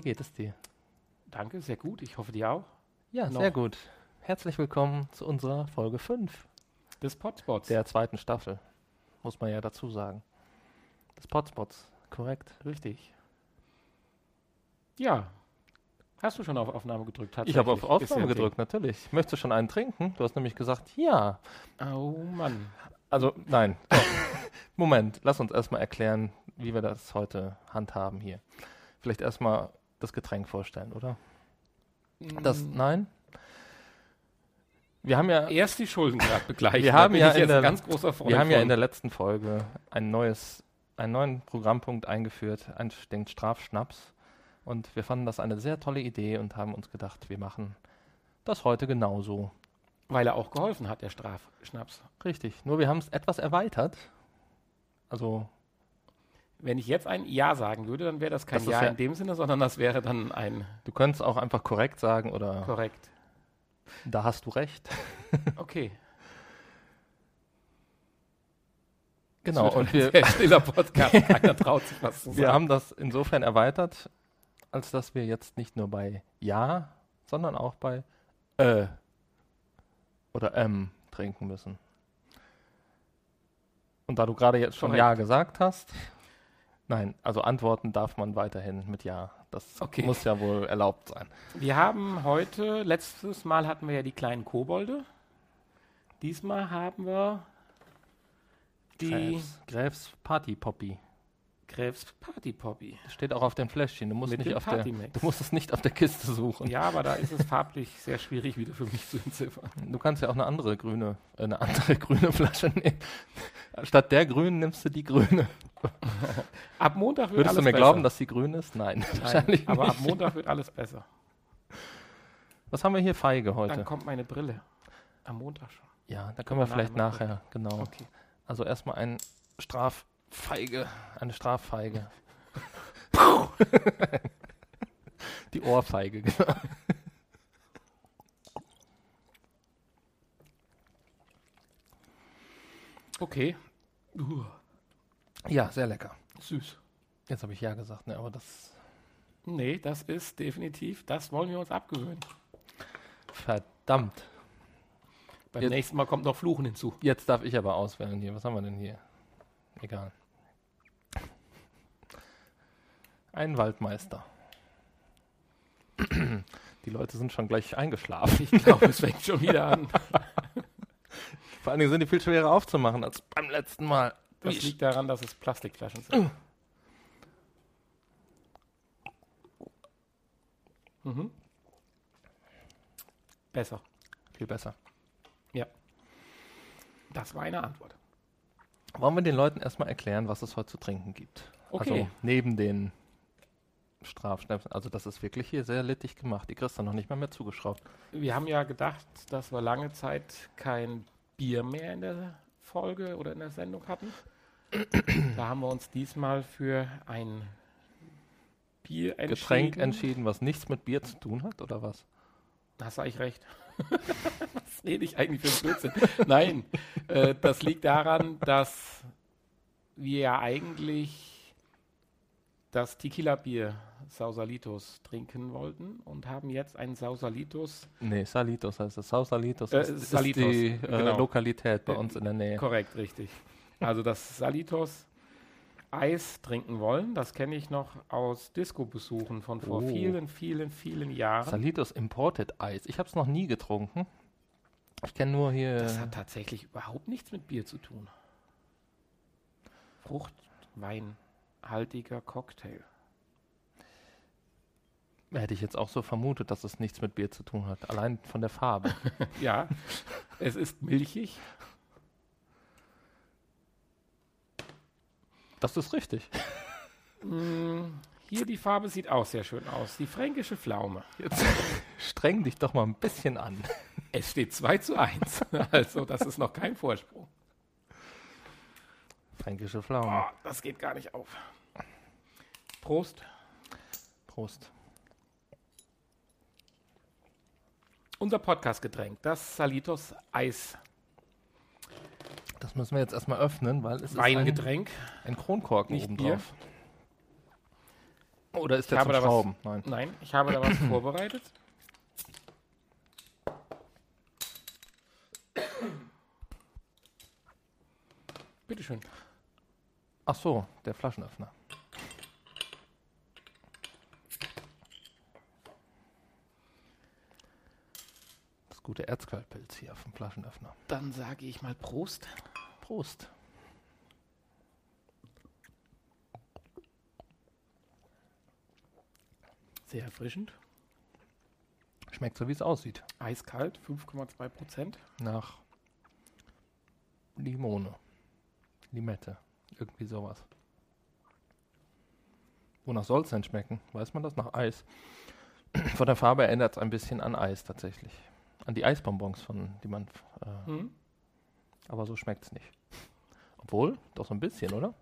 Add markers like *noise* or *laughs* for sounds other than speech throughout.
Wie geht es dir? Danke, sehr gut. Ich hoffe dir auch. Ja, Noch. sehr gut. Herzlich willkommen zu unserer Folge 5 Des Potspots. der zweiten Staffel. Muss man ja dazu sagen. Des Potspots, korrekt. Richtig. Ja. Hast du schon auf Aufnahme gedrückt? Ich habe auf Aufnahme gedrückt, natürlich. Möchtest du schon einen trinken? Du hast nämlich gesagt, ja. Oh Mann. Also, nein. *laughs* Moment, lass uns erstmal erklären, wie wir das heute handhaben hier. Vielleicht erstmal das Getränk vorstellen, oder? Das, Mm, nein? Wir haben ja Erst die Schulden gerade begleichen. Wir haben ja in jetzt der- ganz großer Freund Wir haben ja in der letzten Folge ein neues, einen neuen Programmpunkt eingeführt, ein, den Strafschnaps. Und wir fanden das eine sehr tolle Idee und haben uns gedacht, wir machen das heute genauso. Weil er auch geholfen hat, der Strafschnaps. Richtig. Nur wir haben es etwas erweitert. Also, Wenn ich jetzt ein Ja sagen würde, dann wäre das kein Das Ja in dem Sinne, sondern das wäre dann ein du könntest auch einfach korrekt sagen oder korrekt. da hast du recht. *laughs* Okay. Genau. Und wir, stiller Podcast. *laughs* Keiner traut sich was zu wir sagen. haben das insofern erweitert, als dass wir jetzt nicht nur bei Ja, sondern auch bei Äh oder Ähm trinken müssen. Und da du gerade jetzt schon Korrekt. Ja gesagt hast, nein, also antworten darf man weiterhin mit Ja. Das Okay. muss ja wohl erlaubt sein. Wir haben heute, letztes Mal hatten wir ja die kleinen Kobolde. Diesmal haben wir die Gräfs, Gräfs Party Poppy. Gräfs Party Poppy. Das steht auch auf dem Fläschchen. Du musst, Mit nicht auf der, du musst es nicht auf der Kiste suchen. Ja, aber da ist es farblich sehr schwierig wieder für mich zu entziffern. Du kannst ja auch eine andere grüne, äh, eine andere *laughs* grüne Flasche nehmen. Statt der grünen nimmst du die grüne. *laughs* Ab Montag wird Würdest alles du mir besser. glauben, dass die grün ist? Nein, Nein, wahrscheinlich aber ab nicht. Montag wird alles besser. Was haben wir hier feige heute? Dann kommt meine Brille. Am Montag schon. Ja, da können wir vielleicht nachher genau. Okay. Also erstmal ein Straffeige, eine Straffeige. *laughs* Die Ohrfeige, genau. Okay. Uh, Ja, sehr lecker. süß. Jetzt habe ich ja gesagt, ne, aber das Nee, das ist definitiv, das wollen wir uns abgewöhnen. verdammt. Beim Jetzt- nächsten Mal kommt noch Fluchen hinzu. Jetzt darf ich aber auswählen hier. Was haben wir denn hier? Egal. Ein Waldmeister. *clears throat* Die Leute sind schon gleich eingeschlafen. Ich glaube, es fängt schon wieder an. *laughs* Vor allen Dingen sind die viel schwerer aufzumachen als beim letzten Mal. Das Wie liegt daran, dass es Plastikflaschen sind. *clears throat* Mhm. Besser. viel besser. Das war eine Antwort. Wollen wir den Leuten erstmal erklären, was es heute zu trinken gibt? Okay. Also neben den Strafschnäpsen. Also das ist wirklich hier sehr littig gemacht. Die kriegst du noch nicht mal mehr zugeschraubt. Wir haben ja gedacht, dass wir lange Zeit kein Bier mehr in der Folge oder in der Sendung hatten. da haben wir uns diesmal für ein Bier entschieden. Getränk entschieden, was nichts mit Bier zu tun hat, oder was? Hast du eigentlich recht. *laughs* Was rede ich eigentlich für ein Blödsinn? Nein, äh, das liegt daran, dass wir ja eigentlich das Tequila-Bier Sausalitos trinken wollten und haben jetzt ein Sausalitos, Nee, Salitos heißt es. Sausalitos Äh, ist, Salitos, ist die äh, genau. Lokalität bei uns in der Nähe. korrekt, richtig. Also das Salitos Eis trinken wollen, das kenne ich noch aus Disco-Besuchen von vor Oh. vielen, vielen, vielen Jahren. Salitos Imported Eis. Ich habe es noch nie getrunken. Ich kenne nur hier. Das hat tatsächlich überhaupt nichts mit Bier zu tun. Fruchtweinhaltiger Cocktail. Hätte ich jetzt auch so vermutet, dass es nichts mit Bier zu tun hat. Allein von der Farbe. *laughs* Ja, es ist milchig. das ist richtig. Mm, Hier die Farbe sieht auch sehr schön aus. Die fränkische Pflaume. Jetzt *laughs* streng dich doch mal ein bisschen an. *laughs* Es steht 2 zu 1. Also, das ist noch kein Vorsprung. Fränkische Pflaume. Oh, das geht gar nicht auf. Prost. Prost. Unser Podcast-Getränk, das Salitos Eis Das müssen wir jetzt erstmal öffnen, weil es ist ein, Weingetränk. ein Kronkorken Nicht oben Bier. Oder ist Ich der zum da was- Schrauben? Nein. Nein, ich habe da was *clears throat* vorbereitet. Bitteschön. Ach so, der Flaschenöffner. Gute Erzquellpilz hier vom Flaschenöffner. Dann sage ich mal Prost. Prost. Sehr erfrischend. Schmeckt so, wie es aussieht. Eiskalt, 5,2 Prozent. Nach Limone. Limette. Irgendwie sowas. Wonach soll es denn schmecken? Weiß man das? Nach Eis. Von der Farbe erinnert es ein bisschen an Eis tatsächlich. An die Eisbonbons, von, die man. Äh, Mhm. aber so schmeckt es nicht. Obwohl, doch so ein bisschen, oder?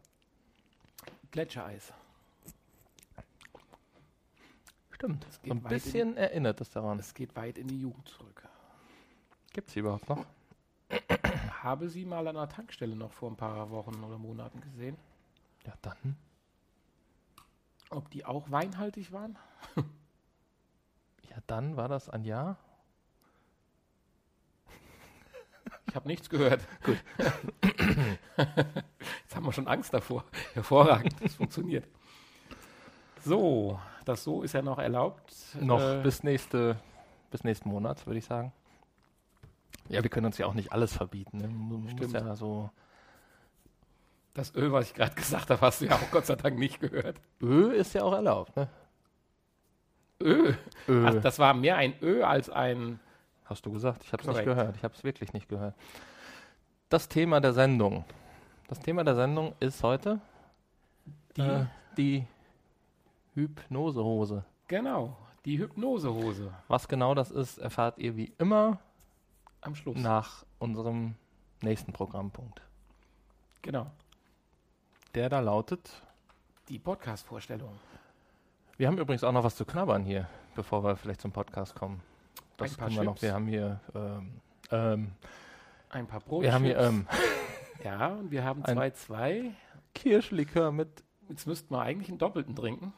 Gletschereis. Stimmt. So ein weit in- bisschen erinnert es daran. Es geht weit in die Jugend zurück. Gibt es überhaupt noch? *coughs* Habe sie mal an einer Tankstelle noch vor ein paar Wochen oder Monaten gesehen. Ja, dann. Ob die auch weinhaltig waren? Ja, dann war das ein Jahr. Ich habe nichts gehört. *laughs* Gut. *laughs* Jetzt haben wir schon Angst davor. Hervorragend, das funktioniert. So, das so ist ja noch erlaubt. Noch Äh, bis, nächste, bis nächsten Monat, würde ich sagen. Ja, wir können uns ja auch nicht alles verbieten. Ne? Man Stimmt. ja so. das Öl, was ich gerade gesagt habe, hast du ja auch Gott sei Dank nicht gehört. Ö ist ja auch erlaubt, ne? Ö. Ö. Ach, das war mehr ein Ö als ein. Hast du gesagt? Ich habe es nicht gehört. Ich habe es wirklich nicht gehört. Das Thema der Sendung. Das Thema der Sendung ist heute Die, äh, die Hypnosehose. Genau, die Hypnosehose Was genau das ist, erfahrt ihr wie immer am Schluss. nach unserem nächsten Programmpunkt. Genau, Der da lautet. die Podcast-Vorstellung. Wir haben übrigens auch noch was zu knabbern hier, bevor wir vielleicht zum Podcast kommen. Das Ein paar wir noch. Wir haben hier. Ähm, ähm, Ein paar Brot. wir haben hier ähm, *laughs* Ja, und wir haben zwei, zwei. Kirschlikör mit Jetzt müssten wir eigentlich einen doppelten trinken.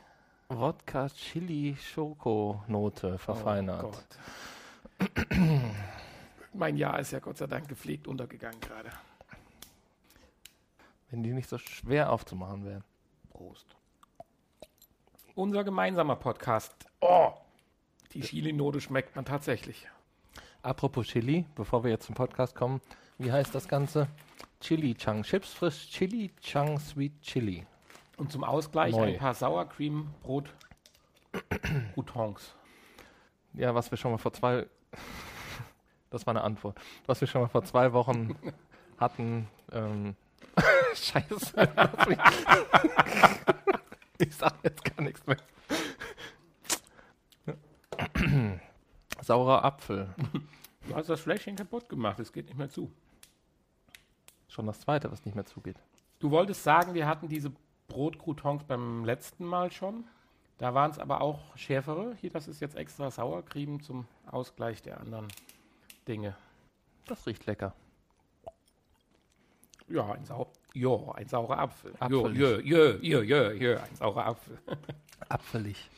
Wodka Chili Schokonote verfeinert. Oh Gott. mein Jahr ist ja Gott sei Dank gepflegt untergegangen gerade. Wenn die nicht so schwer aufzumachen wären. Prost. Unser gemeinsamer Podcast. Oh, die Chili-Note schmeckt man tatsächlich. Apropos Chili, bevor wir jetzt zum Podcast kommen, wie heißt das Ganze? Chili Chang. Chips frisch Chili Chang Sweet Chili. Und zum Ausgleich Neu. ein paar Sour Cream Brot *coughs* Croutons. Ja, was wir schon mal vor zwei. *laughs* Das war eine Antwort. Was wir schon mal vor zwei Wochen *laughs* hatten. Ähm, Scheiße. *laughs* ich sag jetzt gar nichts mehr. *clears throat* Saurer Apfel. Du hast das Fläschchen kaputt gemacht, es geht nicht mehr zu. Schon das zweite, was nicht mehr zugeht. Du wolltest sagen, wir hatten diese Brotcroutons beim letzten Mal schon. Da waren es aber auch schärfere. Hier, das ist jetzt extra Sauercreme zum Ausgleich der anderen Dinge. Das riecht lecker. Ja, ein, Sau ja, ein saurer Apfel. Apfelig. ja, ja, ja, ja, ja, ein saurer Apfel. *laughs* Apfelig.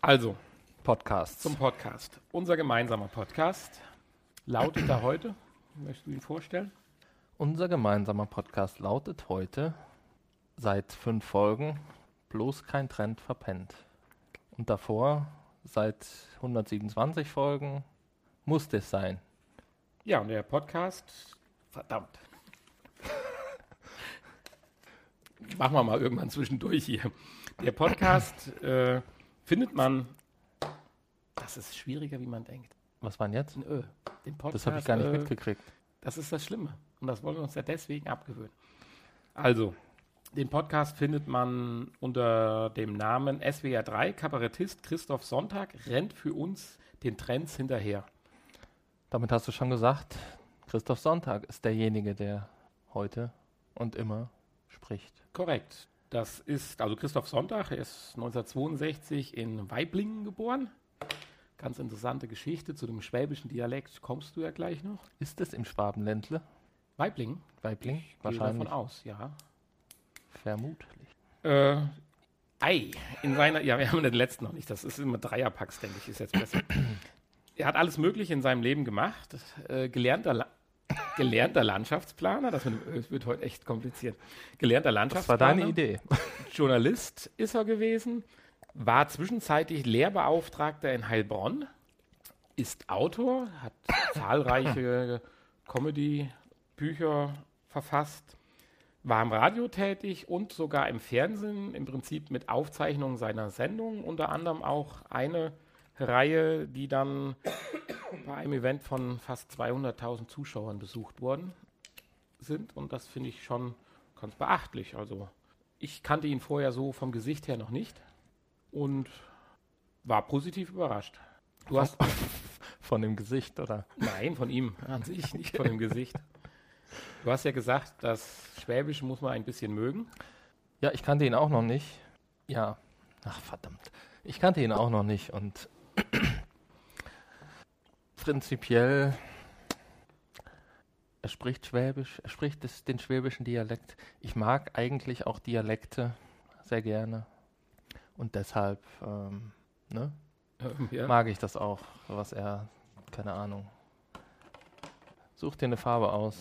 Also, Podcasts. zum Podcast. Unser gemeinsamer Podcast lautet da heute. Möchtest du ihn vorstellen? Unser gemeinsamer Podcast lautet heute seit fünf Folgen bloß kein Trend verpennt. Und davor seit 127 Folgen muss das sein. Ja, und der Podcast, verdammt. Machen wir mal irgendwann zwischendurch hier. Der Podcast äh, findet man, das ist schwieriger, wie man denkt. Was war denn jetzt? Ein Ö. Den Podcast, Das habe ich gar nicht äh, mitgekriegt. Das ist das Schlimme. Und das wollen wir uns ja deswegen abgewöhnen. Also, den Podcast findet man unter dem Namen SWR3. Kabarettist Christoph Sonntag rennt für uns den Trends hinterher. Damit hast du schon gesagt, Christoph Sonntag ist derjenige, der heute und immer spricht. Korrekt. Das ist also Christoph Sonntag. Er ist 1962 in Weiblingen geboren. Ganz interessante Geschichte zu dem schwäbischen Dialekt. Kommst du ja gleich noch? Ist es im Schwabenländle? Weibling? Weibling? Gehe Wahrscheinlich. davon aus, ja. Vermutlich. Äh, Ei, in seiner, ja, wir haben den letzten noch nicht, das ist immer Dreierpacks, denke ich, ist jetzt besser. *clears throat* er hat alles Mögliche in seinem Leben gemacht, äh, gelernter, La gelernter Landschaftsplaner, das wird, das wird, heute echt kompliziert, gelernter Landschaftsplaner. Das war deine Idee. Journalist ist er gewesen, war zwischenzeitlich Lehrbeauftragter in Heilbronn, ist Autor, hat *coughs* zahlreiche Comedy-Bücher verfasst, war im Radio tätig und sogar im Fernsehen, im Prinzip mit Aufzeichnungen seiner Sendungen, unter anderem auch eine Reihe, die dann bei einem Event von fast 200.000 Zuschauern besucht worden sind. Und das finde ich schon ganz beachtlich. Also ich kannte ihn vorher so vom Gesicht her noch nicht und war positiv überrascht. Du hast von *laughs* dem Gesicht, oder? Nein, von ihm *laughs* an sich, nicht von dem Gesicht. Du hast ja gesagt, das Schwäbische muss man ein bisschen mögen. Ja, ich kannte ihn auch noch nicht. Ja, ach verdammt. Ich kannte ihn auch noch nicht und *clears throat* prinzipiell, er spricht Schwäbisch, er spricht das, den schwäbischen Dialekt. Ich mag eigentlich auch Dialekte sehr gerne und deshalb ähm, ne, *laughs* ja. mag ich das auch, was er, keine Ahnung. Such dir eine Farbe aus.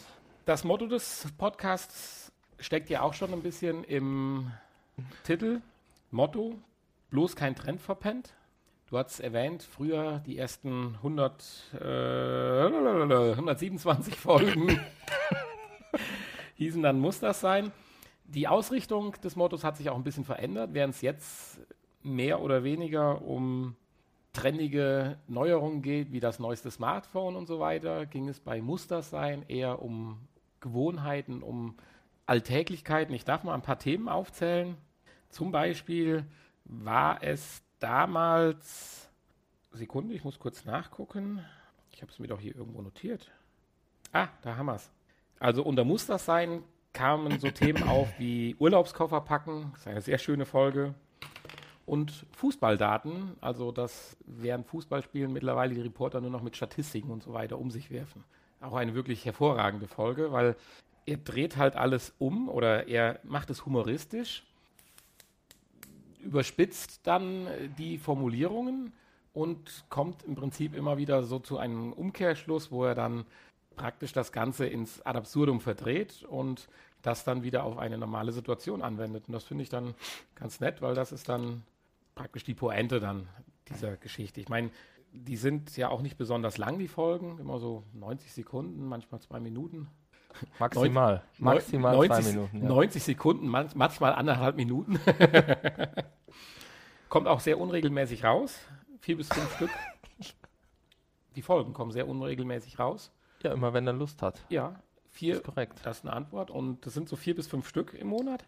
Das Motto des Podcasts steckt ja auch schon ein bisschen im Titel. Motto, bloß kein Trend verpennt. Du hast erwähnt, früher die ersten 100, äh, *laughs* 127 Folgen *laughs* hießen dann muss das sein. Die Ausrichtung des Mottos hat sich auch ein bisschen verändert, während es jetzt mehr oder weniger um trendige Neuerungen geht, wie das neueste Smartphone und so weiter, ging es bei Musters sein eher um Gewohnheiten, um Alltäglichkeiten. Ich darf mal ein paar Themen aufzählen. Zum Beispiel war es damals, Sekunde, ich muss kurz nachgucken. Ich habe es mir doch hier irgendwo notiert. Ah, da haben wir es. Also unter Musters sein kamen so Themen auf wie Urlaubskoffer packen, das ist eine sehr schöne Folge. Und Fußballdaten, also dass während Fußballspielen mittlerweile die Reporter nur noch mit Statistiken und so weiter um sich werfen. Auch eine wirklich hervorragende Folge, weil er dreht halt alles um oder er macht es humoristisch überspitzt dann die Formulierungen und kommt im Prinzip immer wieder so zu einem Umkehrschluss, wo er dann praktisch das Ganze ins Ad absurdum verdreht und das dann wieder auf eine normale Situation anwendet. Und das finde ich dann ganz nett, weil das ist dann praktisch die Pointe dann dieser Geschichte. Ich meine, die sind ja auch nicht besonders lang, die Folgen, immer so 90 Sekunden, manchmal zwei Minuten. Maximal. Maximal 90, zwei Minuten. Ja. 90 Sekunden, manchmal anderthalb Minuten. *laughs* Kommt auch sehr unregelmäßig raus. Vier bis fünf Stück. *laughs* Die Folgen kommen sehr unregelmäßig raus. Ja, immer wenn er Lust hat. Ja, vier. Das ist korrekt. Das ist eine Antwort. Und das sind so vier bis fünf Stück im Monat.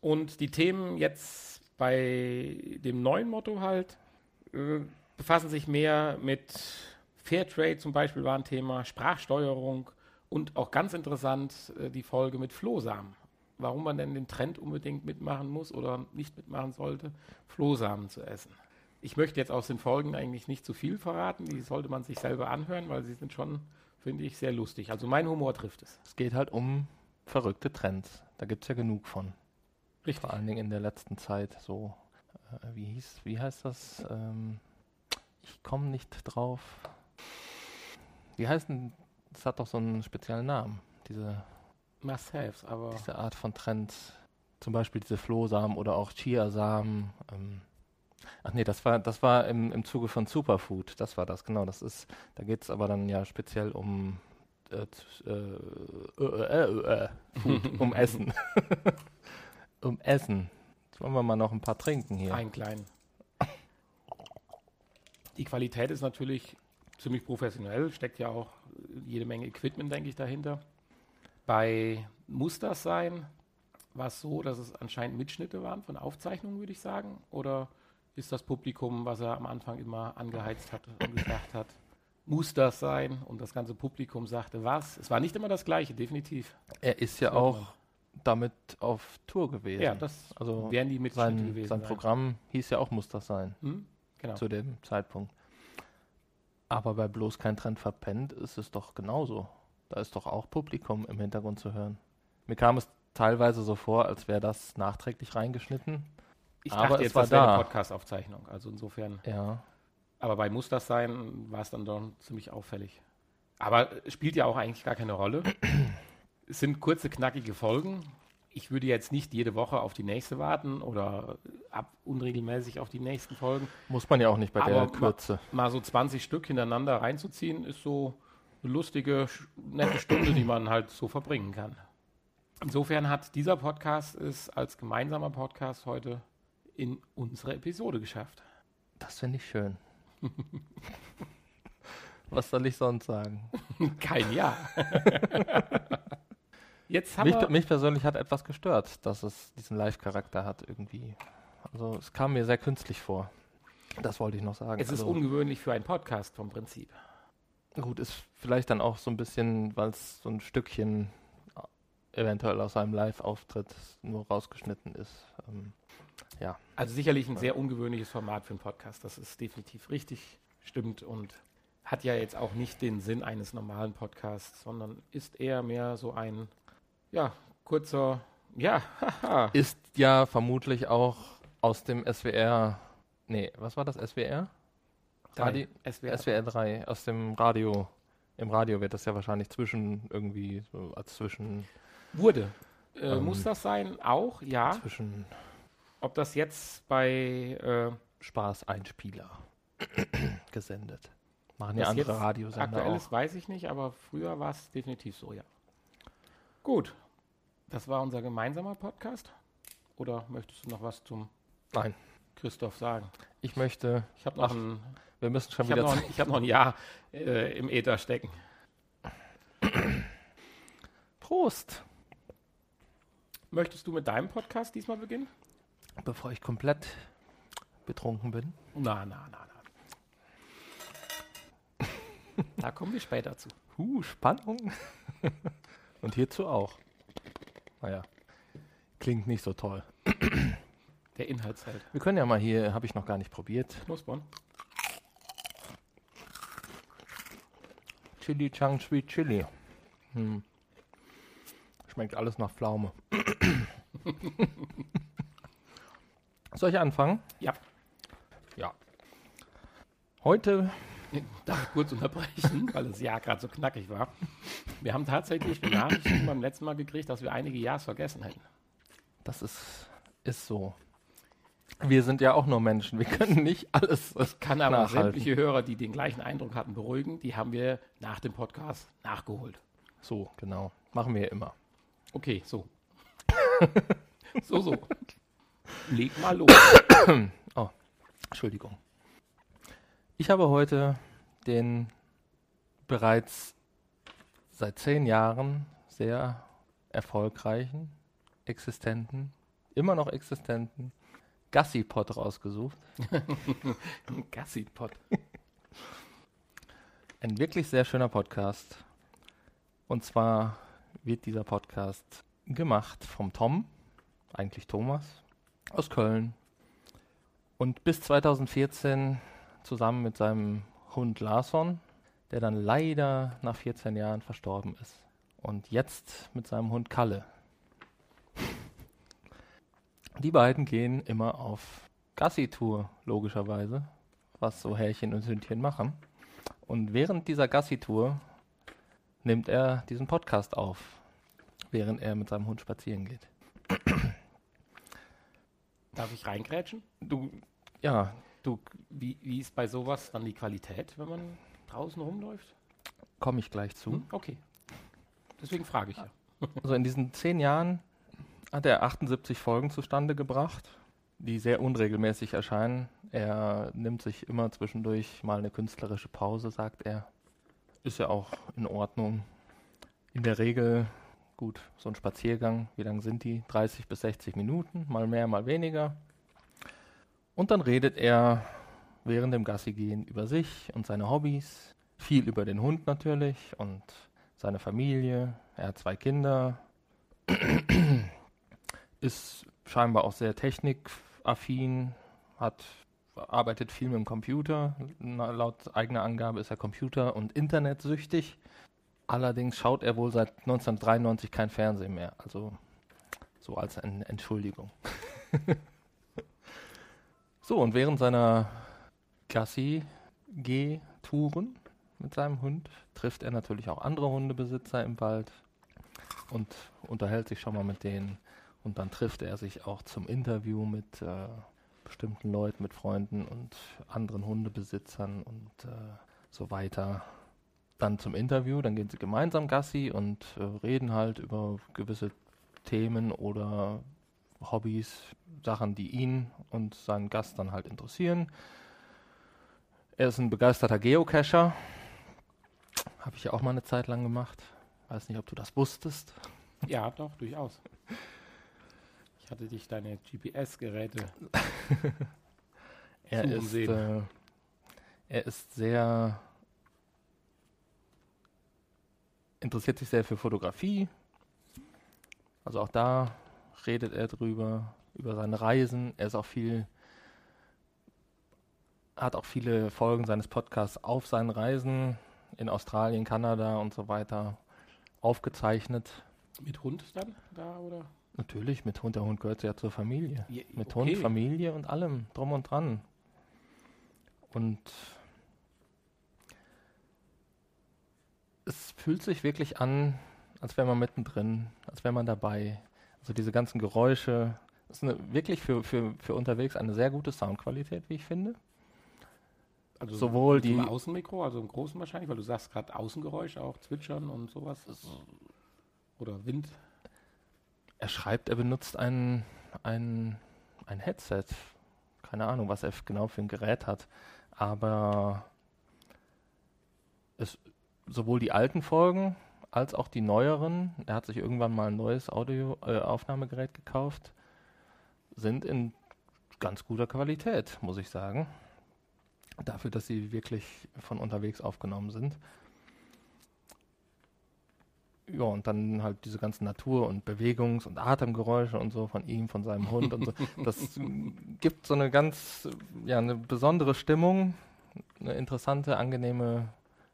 Und die Themen jetzt bei dem neuen Motto halt äh, befassen sich mehr mit Fairtrade zum Beispiel war ein Thema, Sprachsteuerung, und auch ganz interessant äh, die Folge mit Flohsamen. Warum man denn den Trend unbedingt mitmachen muss oder nicht mitmachen sollte, Flohsamen zu essen. Ich möchte jetzt aus den Folgen eigentlich nicht zu viel verraten. Die sollte man sich selber anhören, weil sie sind schon, finde ich, sehr lustig. Also mein Humor trifft es. Es geht halt um verrückte Trends. Da gibt es ja genug von. Richtig. Vor allen Dingen in der letzten Zeit so. Äh, wie hieß, wie heißt das? Ähm, ich komme nicht drauf. Wie heißt denn das hat doch so einen speziellen Namen, diese Must-Haves, aber. Diese Art von Trends. Zum Beispiel diese Flohsamen oder auch Chiasamen. Ähm, ach nee, das war, das war im, im Zuge von Superfood. Das war das, genau. Das ist, da geht es aber dann ja speziell um äh, äh, äh, Food, um *laughs* Essen. *laughs* um Essen. Jetzt wollen wir mal noch ein paar trinken hier. Einen kleinen. Die Qualität ist natürlich ziemlich professionell, steckt ja auch jede Menge Equipment, denke ich, dahinter. Bei Muss das sein, war es so, dass es anscheinend Mitschnitte waren von Aufzeichnungen, würde ich sagen? Oder ist das Publikum, was er am Anfang immer angeheizt hat und gesagt hat, muss das sein? Und das ganze Publikum sagte, was? Es war nicht immer das Gleiche, definitiv. Er ist ja auch man. damit auf Tour gewesen. Ja, das also wären die Mitschnitte sein, gewesen. Sein sein. Programm hieß ja auch Muss das sein. Hm? Genau. Zu dem Zeitpunkt. Aber bei bloß kein Trend verpennt ist es doch genauso. Da ist doch auch Publikum im Hintergrund zu hören. Mir kam es teilweise so vor, als wäre das nachträglich reingeschnitten. Ich Aber dachte jetzt, war das wäre da. eine Podcast-Aufzeichnung. Also insofern. Ja. Aber bei Muss das sein, war es dann doch ziemlich auffällig. Aber spielt ja auch eigentlich gar keine Rolle. *clears throat* Es sind kurze, knackige Folgen. Ich würde jetzt nicht jede Woche auf die nächste warten oder ab unregelmäßig auf die nächsten Folgen. Muss man ja auch nicht bei der Aber ma- Kürze. Mal so 20 Stück hintereinander reinzuziehen, ist so eine lustige, nette Stunde, die man halt so verbringen kann. Insofern hat dieser Podcast es als gemeinsamer Podcast heute in unsere Episode geschafft. Das finde ich schön. *laughs* Was soll ich sonst sagen? *laughs* Kein Ja. *laughs* Jetzt haben Mich, wir, mich persönlich hat etwas gestört, dass es diesen Live-Charakter hat irgendwie. Also es kam mir sehr künstlich vor. Das wollte ich noch sagen. es ist also, ungewöhnlich für einen Podcast vom Prinzip. gut, ist vielleicht dann auch so ein bisschen, weil es so ein Stückchen äh, eventuell aus einem Live-Auftritt nur rausgeschnitten ist. Ähm, ja, Also sicherlich ein sehr ungewöhnliches Format für einen Podcast. Das ist definitiv richtig, stimmt und hat ja jetzt auch nicht den Sinn eines normalen Podcasts, sondern ist eher mehr so ein, ja, kurzer, ja, haha. ist ja vermutlich auch aus dem SWR. Nee, was war das? SWR? Radio, SWR. SWR 3, aus dem Radio. Im Radio wird das ja wahrscheinlich zwischen irgendwie, so als zwischen, Wurde. Äh, Ähm, muss das sein? Auch, ja. zwischen Ob das jetzt bei äh, Spaß-Einspieler *clears throat* gesendet. Machen ja andere Radiosender aktuell auch. weiß ich nicht, aber früher war es definitiv so, ja. Gut. Das war unser gemeinsamer Podcast. Oder möchtest du noch was zum Nein, Christoph sagen? ich möchte, Ich habe noch, Ach, ein, wir müssen schon ich hab wieder. noch, ein- ich hab noch ein Jahr äh, im Äther stecken. Prost! Möchtest du mit deinem Podcast diesmal beginnen? Bevor ich komplett betrunken bin. Na, na, na, na. Da kommen wir später zu. Huh, Spannung. *laughs* Und hierzu auch. Naja, klingt nicht so toll. Der Inhaltsheld. Wir können ja mal hier, habe ich noch gar nicht probiert. Knuspern. Chili Chang Sweet Chili. Hm. Schmeckt alles nach Pflaume. *laughs* Soll ich anfangen? Ja. Ja. Heute, Darf ich kurz unterbrechen, *laughs* weil das Jahr gerade so knackig war. Wir haben tatsächlich Nachrichten beim letzten Mal gekriegt, dass wir einige Jahres vergessen hätten. das ist, ist so. Wir sind ja auch nur Menschen. Wir können nicht alles. Kann aber Nachhalten. sämtliche Hörer, die den gleichen Eindruck hatten, beruhigen. Die haben wir nach dem Podcast nachgeholt. So, genau. Machen wir immer. Okay, so. *laughs* so, so. Leg mal los. *coughs* Entschuldigung. Ich habe heute den bereits seit zehn Jahren sehr erfolgreichen, existenten, immer noch existenten Gassi-Pod rausgesucht. *laughs* Gassi-Pot. *laughs* Ein wirklich sehr schöner Podcast. Und zwar wird dieser Podcast gemacht vom Tom, eigentlich Thomas, aus Köln. Und bis 2014 zusammen mit seinem Hund Larson, der dann leider nach 14 Jahren verstorben ist. Und jetzt mit seinem Hund Kalle. Die beiden gehen immer auf Gassi-Tour, logischerweise, was so Härchen und Hündchen machen. Und während dieser Gassi-Tour nimmt er diesen Podcast auf, während er mit seinem Hund spazieren geht. Darf ich reingrätschen? Du, ja, du, Wie, wie ist bei sowas dann die Qualität, wenn man draußen rumläuft? komme ich gleich zu. Hm? Okay. Deswegen frage ich ja. *laughs* Also in diesen zehn Jahren hat er 78 Folgen zustande gebracht, die sehr unregelmäßig erscheinen. Er nimmt sich immer zwischendurch mal eine künstlerische Pause, sagt er. Ist ja auch in Ordnung. In der Regel, gut, so ein Spaziergang, wie lang sind die? 30 bis 60 Minuten, mal mehr, mal weniger. Und dann redet er während dem Gassi gehen über sich und seine Hobbys, viel über den Hund natürlich und seine Familie. Er hat zwei Kinder, *clears throat* ist scheinbar auch sehr technikaffin, hat arbeitet viel mit dem Computer. Laut eigener Angabe ist er Computer- und Internetsüchtig. Allerdings schaut er wohl seit 1993 kein Fernsehen mehr. Also so als eine Entschuldigung. *laughs* So, und während seiner Gassi-G-Touren mit seinem Hund trifft er natürlich auch andere Hundebesitzer im Wald und unterhält sich schon mal mit denen. Und dann trifft er sich auch zum Interview mit äh, bestimmten Leuten, mit Freunden und anderen Hundebesitzern und äh, so weiter. Dann zum Interview, dann gehen sie gemeinsam Gassi und äh, reden halt über gewisse Themen oder Hobbys, Sachen, die ihn und seinen Gast dann halt interessieren. Er ist ein begeisterter Geocacher. Habe ich ja auch mal eine Zeit lang gemacht. Weiß nicht, ob du das wusstest. Ja, doch, durchaus. Ich hatte dich deine GPS-Geräte. *laughs* er, ist, äh, er ist sehr. Interessiert sich sehr für Fotografie. Also auch da redet er drüber, über seine Reisen. Er ist auch viel, hat auch viele Folgen seines Podcasts auf seinen Reisen in Australien, Kanada und so weiter aufgezeichnet. Mit Hund dann da oder? Natürlich, mit Hund. Der Hund gehört ja zur Familie. Ja, mit okay. Hund, Familie und allem, drum und dran. Und es fühlt sich wirklich an, als wäre man mittendrin, als wäre man dabei. Also diese ganzen Geräusche, das ist eine, wirklich für, für, für unterwegs eine sehr gute Soundqualität, wie ich finde. Also sowohl die Außenmikro, also im Großen wahrscheinlich, weil du sagst gerade Außengeräusche, auch Zwitschern und sowas. Oder Wind. Er schreibt, er benutzt ein, ein, ein Headset. Keine Ahnung, was er genau für ein Gerät hat. Aber es, sowohl die alten Folgen als auch die neueren, er hat sich irgendwann mal ein neues Audio-Aufnahmegerät äh, gekauft, sind in ganz guter Qualität, muss ich sagen. Dafür, dass sie wirklich von unterwegs aufgenommen sind. Ja, und dann halt diese ganzen Natur- und Bewegungs- und Atemgeräusche und so von ihm, von seinem Hund und so. *laughs* Das gibt so eine ganz, ja, eine besondere Stimmung, eine interessante, angenehme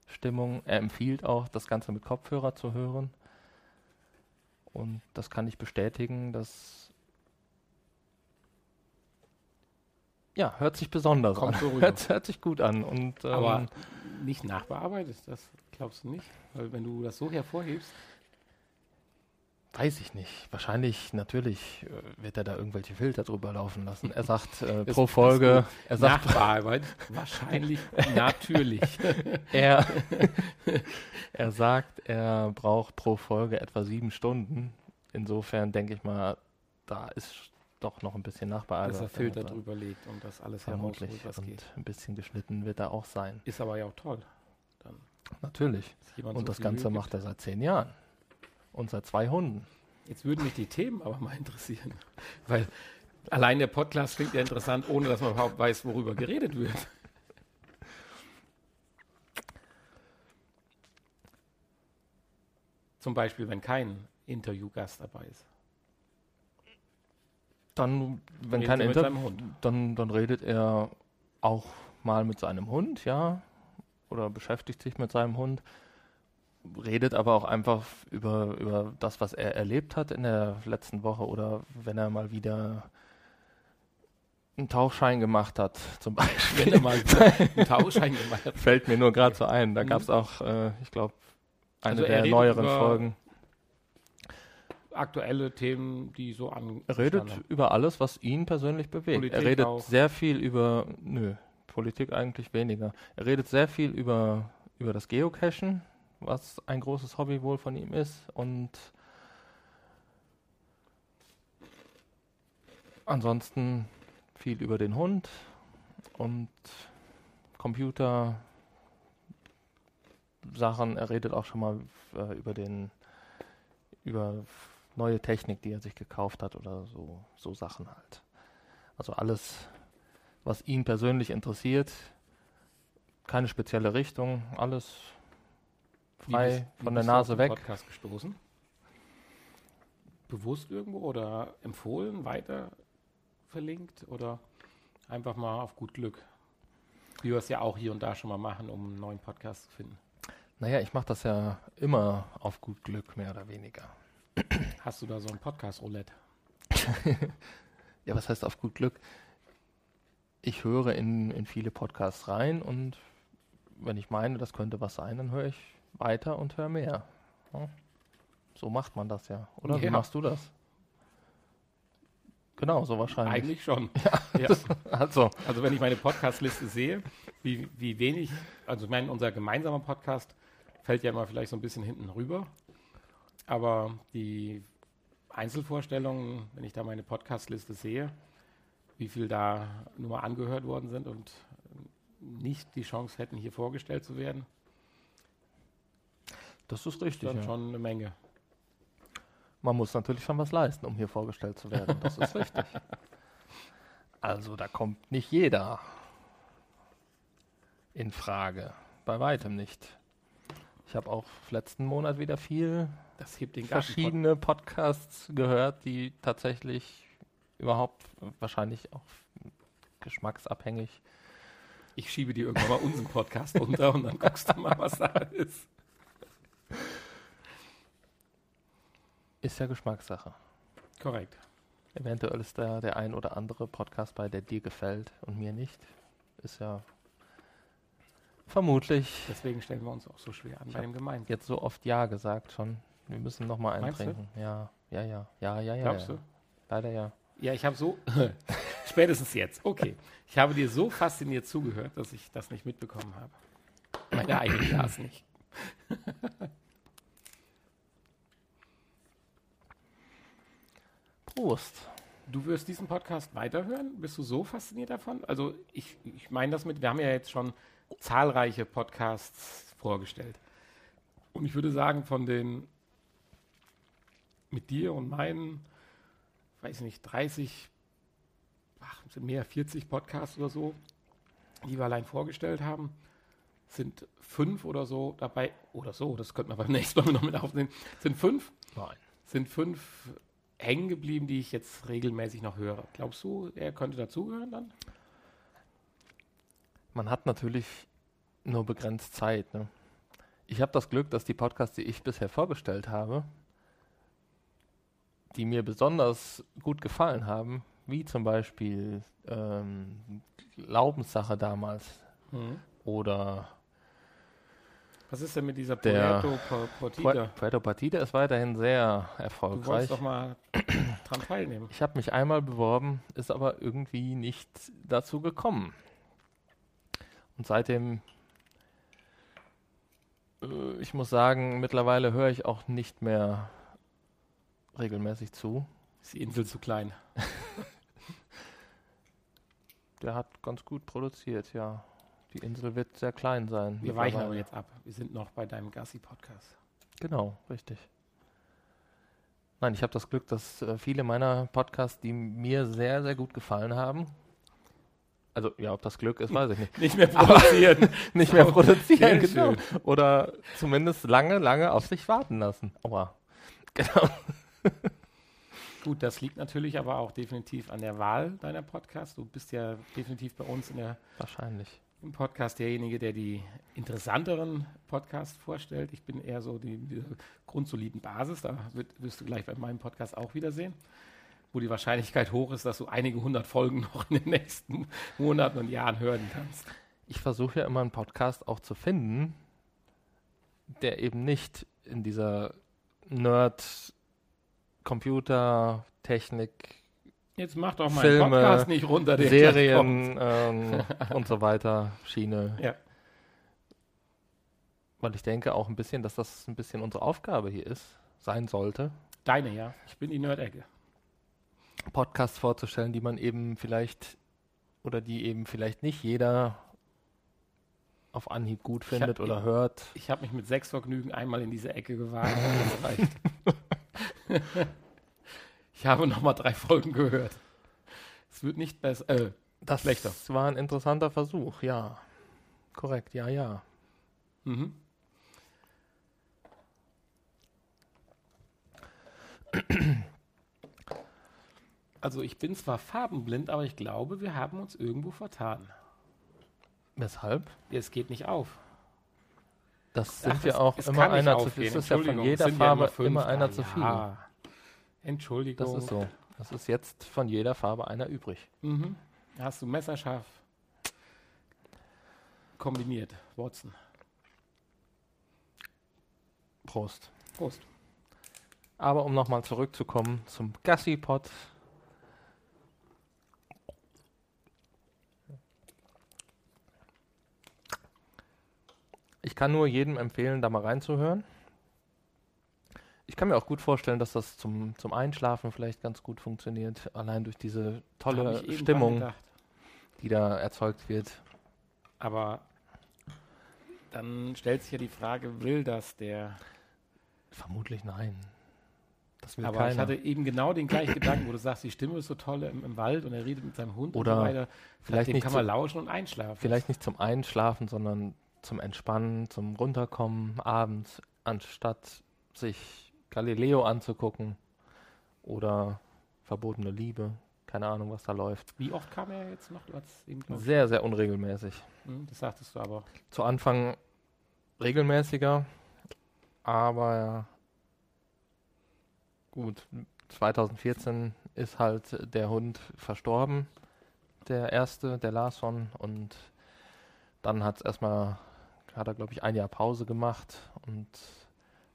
Stimmung. Er empfiehlt auch, das Ganze mit Kopfhörer zu hören. Und das kann ich bestätigen, das ja, hört sich besonders Kommt an. So *laughs* hört, hört, sich gut an. Und, ähm, Aber nicht nachbearbeitet, das glaubst du nicht? Weil wenn du das so hervorhebst. Weiß ich nicht. Wahrscheinlich, natürlich äh, wird er da irgendwelche Filter drüber laufen lassen. Er sagt äh, *laughs* pro Folge, er sagt Nachbearbeitet. *laughs* Wahrscheinlich, natürlich. *laughs* er, er sagt, er braucht pro Folge etwa sieben Stunden. Insofern denke ich mal, da ist doch noch ein bisschen nachbearbeitet. Dass er Filter drüber legt und das alles herausholt, was und geht. Ein bisschen geschnitten wird er auch sein. Ist aber ja auch toll. Dann Natürlich. Und so das Ganze macht er seit zehn Jahren. Und seit zwei Hunden. Jetzt würden mich die Themen aber mal interessieren. Weil allein der Podcast klingt ja interessant, ohne dass man überhaupt weiß, worüber geredet wird. Zum Beispiel, wenn kein Interviewgast dabei ist. Dann, wenn kein Interview, dann, dann redet er auch mal mit seinem Hund, ja, oder beschäftigt sich mit seinem Hund redet aber auch einfach über, über das, was er erlebt hat in der letzten Woche oder wenn er mal wieder einen Tauchschein gemacht hat, zum *laughs* Beispiel. Wenn er mal einen Tauchschein gemacht hat. Fällt mir nur gerade so ein. Da mhm. gab es auch, äh, ich glaube, eine also der neueren Folgen. Aktuelle Themen, die so an. Er redet über alles, was ihn persönlich bewegt. Politik er redet auch. sehr viel über, nö, Politik eigentlich weniger. Er redet sehr viel über, über das Geocachen, was ein großes Hobby wohl von ihm ist. Und ansonsten viel über den Hund und Computer Sachen. Er redet auch schon mal äh, über den über neue Technik, die er sich gekauft hat oder so so Sachen halt. Also alles, was ihn persönlich interessiert. Keine spezielle Richtung, alles frei wie von der Nase weg. Podcast gestoßen? Bewusst irgendwo oder empfohlen, weiter verlinkt oder einfach mal auf gut Glück? Wie wir es ja auch hier und da schon mal machen, um einen neuen Podcast zu finden. Naja, ich mache das ja immer auf gut Glück, mehr oder weniger. Hast du da so ein Podcast-Roulette? *laughs* ja, was heißt auf gut Glück? ich höre in, in viele Podcasts rein und wenn ich meine, das könnte was sein, dann höre ich weiter und höre mehr. Ja. So macht man das ja, oder? Ja. Wie machst du das? Genau, so wahrscheinlich. Eigentlich schon. *laughs* Ja. Also, Also wenn ich meine Podcast-Liste sehe, wie, wie wenig, also ich meine, unser gemeinsamer Podcast fällt ja immer vielleicht so ein bisschen hinten rüber, aber die Einzelvorstellungen, wenn ich da meine Podcast-Liste sehe, wie viel da nur mal angehört worden sind und nicht die Chance hätten, hier vorgestellt zu werden, das ist ist richtig. dann Ja. schon eine Menge. Man muss natürlich schon was leisten, um hier vorgestellt zu werden. Das ist *laughs* richtig. Also da kommt nicht jeder in Frage. Bei weitem nicht. Ich habe auch letzten Monat wieder viel verschiedene Podcasts gehört, die tatsächlich überhaupt wahrscheinlich auch geschmacksabhängig. Ich schiebe dir irgendwann mal unseren Podcast unter und dann guckst du mal, was da *laughs* ist. Ist ja Geschmackssache. Korrekt. Eventuell ist da der ein oder andere Podcast bei, der dir gefällt und mir nicht. Ist ja vermutlich Deswegen stellen wir uns auch so schwer an bei dem Gemeinsamen. jetzt so oft Ja gesagt schon. Wir müssen noch mal einen Meinst du? trinken. Ja, ja, ja, ja, ja, ja. Glaubst ja. du? Leider ja. Ja, ich habe so, *laughs* spätestens jetzt, okay. Ich habe dir so fasziniert zugehört, dass ich das nicht mitbekommen habe. *clears throat* Meine eigene Glas nicht. *laughs* Prost. Du wirst diesen Podcast weiterhören? Bist du so fasziniert davon? Also ich, ich meine das mit, wir haben ja jetzt schon zahlreiche Podcasts vorgestellt. Und ich würde sagen, von den mit dir und meinen, weiß ich nicht, 30, ach, sind mehr 40 Podcasts oder so, die wir allein vorgestellt haben, sind fünf oder so dabei, oder so, das könnten wir beim *laughs* nächsten Mal noch mit aufnehmen, sind fünf Nein. sind fünf hängen geblieben, die ich jetzt regelmäßig noch höre. Glaubst du, er könnte dazugehören dann? Man hat natürlich nur begrenzt Zeit. Ne? Ich habe das Glück, dass die Podcasts, die ich bisher vorgestellt habe, die mir besonders gut gefallen haben, wie zum Beispiel ähm, Glaubenssache damals oder Was ist denn mit dieser Puerto Portita? Puerto Partida ist weiterhin sehr Du erfolgreich. wolltest doch mal dran teilnehmen. Ich habe mich einmal beworben, ist aber irgendwie nicht dazu gekommen. Und seitdem, äh, ich muss sagen, mittlerweile höre ich auch nicht mehr regelmäßig zu. Ist die Insel zu klein? *laughs* Der hat ganz gut produziert, ja. Die Insel wird sehr klein sein. Wir weichen aber jetzt ab. Wir sind noch bei deinem Gassi-Podcast. Genau, richtig. Nein, ich habe das Glück, dass äh, viele meiner Podcasts, die mir sehr, sehr gut gefallen haben, also ja, ob das Glück ist, weiß ich nicht. *laughs* Nicht mehr produzieren. *laughs* nicht mehr produzieren, genau. Oder zumindest lange, lange auf sich warten lassen. Aua. *laughs* Genau. Gut, das liegt natürlich aber auch definitiv an der Wahl deiner Podcasts. Du bist ja definitiv bei uns in der, Wahrscheinlich. Im Podcast derjenige, der die interessanteren Podcasts vorstellt. Ich bin eher so die, die grundsoliden Basis. Da wird, wirst du gleich bei meinem Podcast auch wiedersehen, wo die Wahrscheinlichkeit hoch ist, dass du einige hundert Folgen noch in den nächsten Monaten und Jahren hören kannst. Ich versuche ja immer einen Podcast auch zu finden, der eben nicht in dieser Nerd, Computer, Technik, Jetzt mach doch meinen Filme, Podcast nicht runter. kommt. Serien ähm, *laughs* und so weiter Schiene. Ja. Weil ich denke auch ein bisschen, dass das ein bisschen unsere Aufgabe hier ist, sein sollte, Deine, ja. Ich bin die Nerd-Ecke. Podcasts vorzustellen, die man eben vielleicht oder die eben vielleicht nicht jeder auf Anhieb gut hab- findet oder ich- hört. Ich habe mich mit sechs Vergnügen einmal in diese Ecke gewagt. *laughs* *laughs* Ich habe noch mal drei Folgen gehört. Es wird nicht besser. Äh, Das Schlechter. war ein interessanter Versuch, ja. Korrekt, ja, ja. mhm. Also ich bin zwar farbenblind, aber ich glaube, wir haben uns irgendwo vertan. Weshalb? Es geht nicht auf. Das Ach, sind ja es- auch immer einer zu viel. Es ist ja von jeder ja Farbe immer da. einer zu viel. Entschuldigung. Das ist so. Das ist jetzt von jeder Farbe einer übrig. Mhm. Hast du messerscharf kombiniert, Watson. Prost. Prost. Aber um nochmal zurückzukommen zum Gassi-Pot. Ich kann nur jedem empfehlen, da mal reinzuhören. Ich kann mir auch gut vorstellen, dass das zum, zum Einschlafen vielleicht ganz gut funktioniert, allein durch diese tolle Stimmung, die da erzeugt wird. Aber dann stellt sich ja die Frage, will das der? Vermutlich nein. Aber keiner. ich hatte eben genau den gleichen Gedanken, wo du sagst, die Stimme ist so toll im, im Wald und er redet mit seinem Hund Oder und so weiter. vielleicht kann man lauschen und einschlafen. Vielleicht nicht zum Einschlafen, sondern zum Entspannen, zum Runterkommen abends, anstatt sich Galileo anzugucken oder Verbotene Liebe. Keine Ahnung, was da läuft. Wie oft kam er jetzt noch? Sehr, sehr unregelmäßig. Hm, das sagtest du aber. Zu Anfang regelmäßiger, aber gut, 2014 ist halt der Hund verstorben, der erste, der Larson, und dann hat es erstmal, hat er glaube ich ein Jahr Pause gemacht und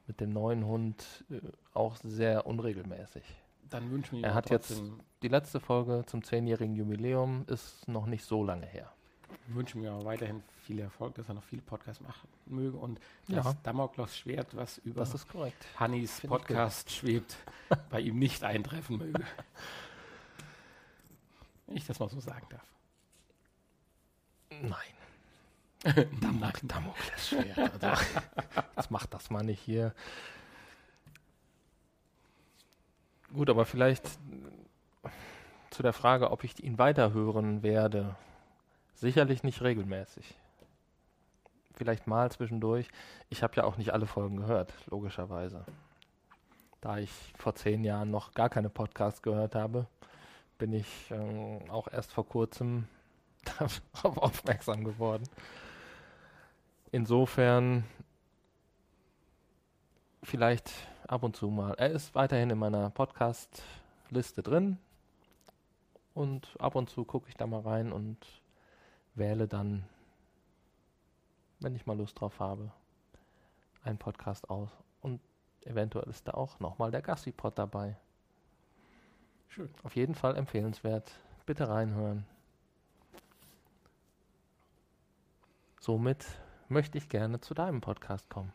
mit dem neuen Hund äh, auch sehr unregelmäßig. Dann wünschen wir Er ihm hat jetzt- Die letzte Folge zum zehnjährigen Jubiläum ist noch nicht so lange her. wünschen wir auch weiterhin viel Erfolg, dass er noch viele Podcasts machen möge und Ja. das Damoklesschwert, was über Das ist korrekt. Hannis Find. Podcast schwebt, *laughs* bei ihm nicht eintreffen möge. *laughs* Wenn ich das mal so sagen darf. Nein. Damok *laughs* Damoklesschwert. Also, jetzt macht das mal nicht hier. Gut, aber vielleicht äh, zu der Frage, ob ich ihn weiterhören werde. Sicherlich nicht regelmäßig. Vielleicht mal zwischendurch. Ich habe ja auch nicht alle Folgen gehört, logischerweise. Da ich vor zehn Jahren noch gar keine Podcasts gehört habe, bin ich ähm, auch erst vor kurzem *laughs* darauf aufmerksam geworden. Insofern vielleicht ab und zu mal. Er ist weiterhin in meiner Podcast-Liste drin und ab und zu gucke ich da mal rein und wähle dann, wenn ich mal Lust drauf habe, einen Podcast aus. Und eventuell ist da auch nochmal der Gassi-Pod dabei. Schön. Auf jeden Fall empfehlenswert. Bitte reinhören. Somit möchte ich gerne zu deinem Podcast kommen.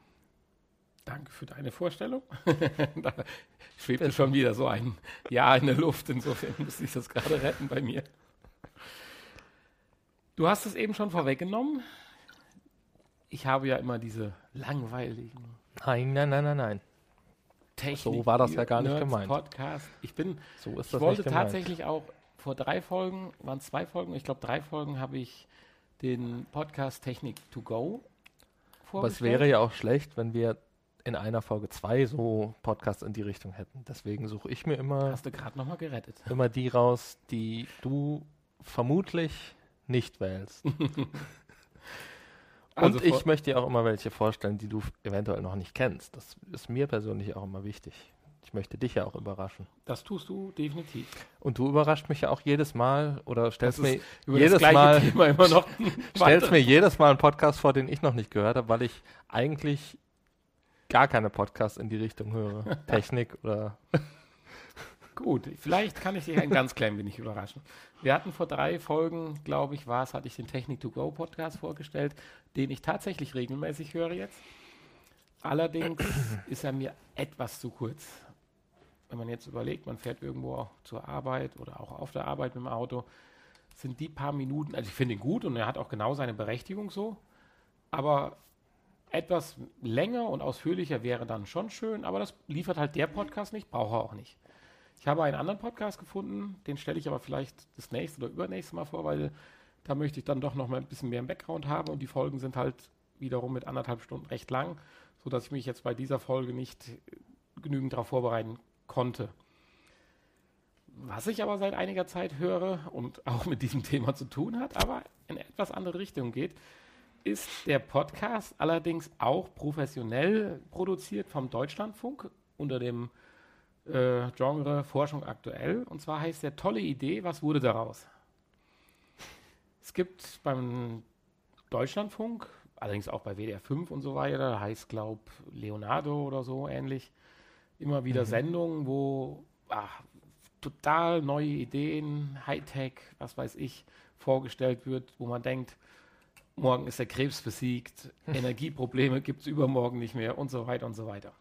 Danke für deine Vorstellung. *laughs* da schwebte schon wieder so ein Ja in der Luft. Insofern musste ich das gerade retten bei mir. Du hast es eben schon vorweggenommen. Ich habe ja immer diese langweiligen Nein, nein, nein, nein, nein. Technik. So war das ja gar nicht Nerds gemeint. Podcast. Ich bin, So ist ich das wollte nicht gemeint. tatsächlich auch vor drei Folgen, waren zwei Folgen, ich glaube drei Folgen habe ich den Podcast Technik to go Aber es vorgestellt. wäre ja auch schlecht, wenn wir in einer Folge zwei so Podcasts in die Richtung hätten. Deswegen suche ich mir immer, Hast du gerade nochmal gerettet. immer die raus, die du vermutlich nicht wählst. *laughs* Also Und ich möchte dir auch immer welche vorstellen, die du eventuell noch nicht kennst. Das ist mir persönlich auch immer wichtig. Ich möchte dich ja auch überraschen. Das tust du definitiv. Und du überrascht mich ja auch jedes Mal oder stellst mir jedes Mal *laughs* stellst mir jedes Mal einen Podcast vor, den ich noch nicht gehört habe, weil ich eigentlich gar keine Podcasts in die Richtung höre. *laughs* Technik oder Gut, vielleicht kann ich dich ein ganz klein wenig überraschen. Wir hatten vor drei Folgen, glaube ich, war es, hatte ich den Technik to go Podcast vorgestellt, den ich tatsächlich regelmäßig höre jetzt. Allerdings *clears throat* ist er mir etwas zu kurz. Wenn man jetzt überlegt, man fährt irgendwo zur Arbeit oder auch auf der Arbeit mit dem Auto, sind die paar Minuten, also ich finde ihn gut und er hat auch genau seine Berechtigung so, aber etwas länger und ausführlicher wäre dann schon schön, aber das liefert halt der Podcast nicht, braucht er auch nicht. Ich habe einen anderen Podcast gefunden, den stelle ich aber vielleicht das nächste oder übernächste Mal vor, weil da möchte ich dann doch noch mal ein bisschen mehr im Background haben und die Folgen sind halt wiederum mit anderthalb Stunden recht lang, sodass ich mich jetzt bei dieser Folge nicht genügend darauf vorbereiten konnte. Was ich aber seit einiger Zeit höre und *laughs* auch mit diesem Thema zu tun hat, aber in etwas andere Richtung geht, ist der Podcast allerdings auch professionell produziert vom Deutschlandfunk unter dem äh, Genre Forschung aktuell. Und zwar heißt der Tolle Idee, was wurde daraus? Es gibt beim Deutschlandfunk, allerdings auch bei WDR 5 und so weiter, heißt glaube Leonardo oder so ähnlich, immer wieder mhm. Sendungen, wo ach, total neue Ideen, Hightech, was weiß ich, vorgestellt wird, wo man denkt, morgen ist der Krebs besiegt, *laughs* Energieprobleme gibt es übermorgen nicht mehr und so weiter und so weiter.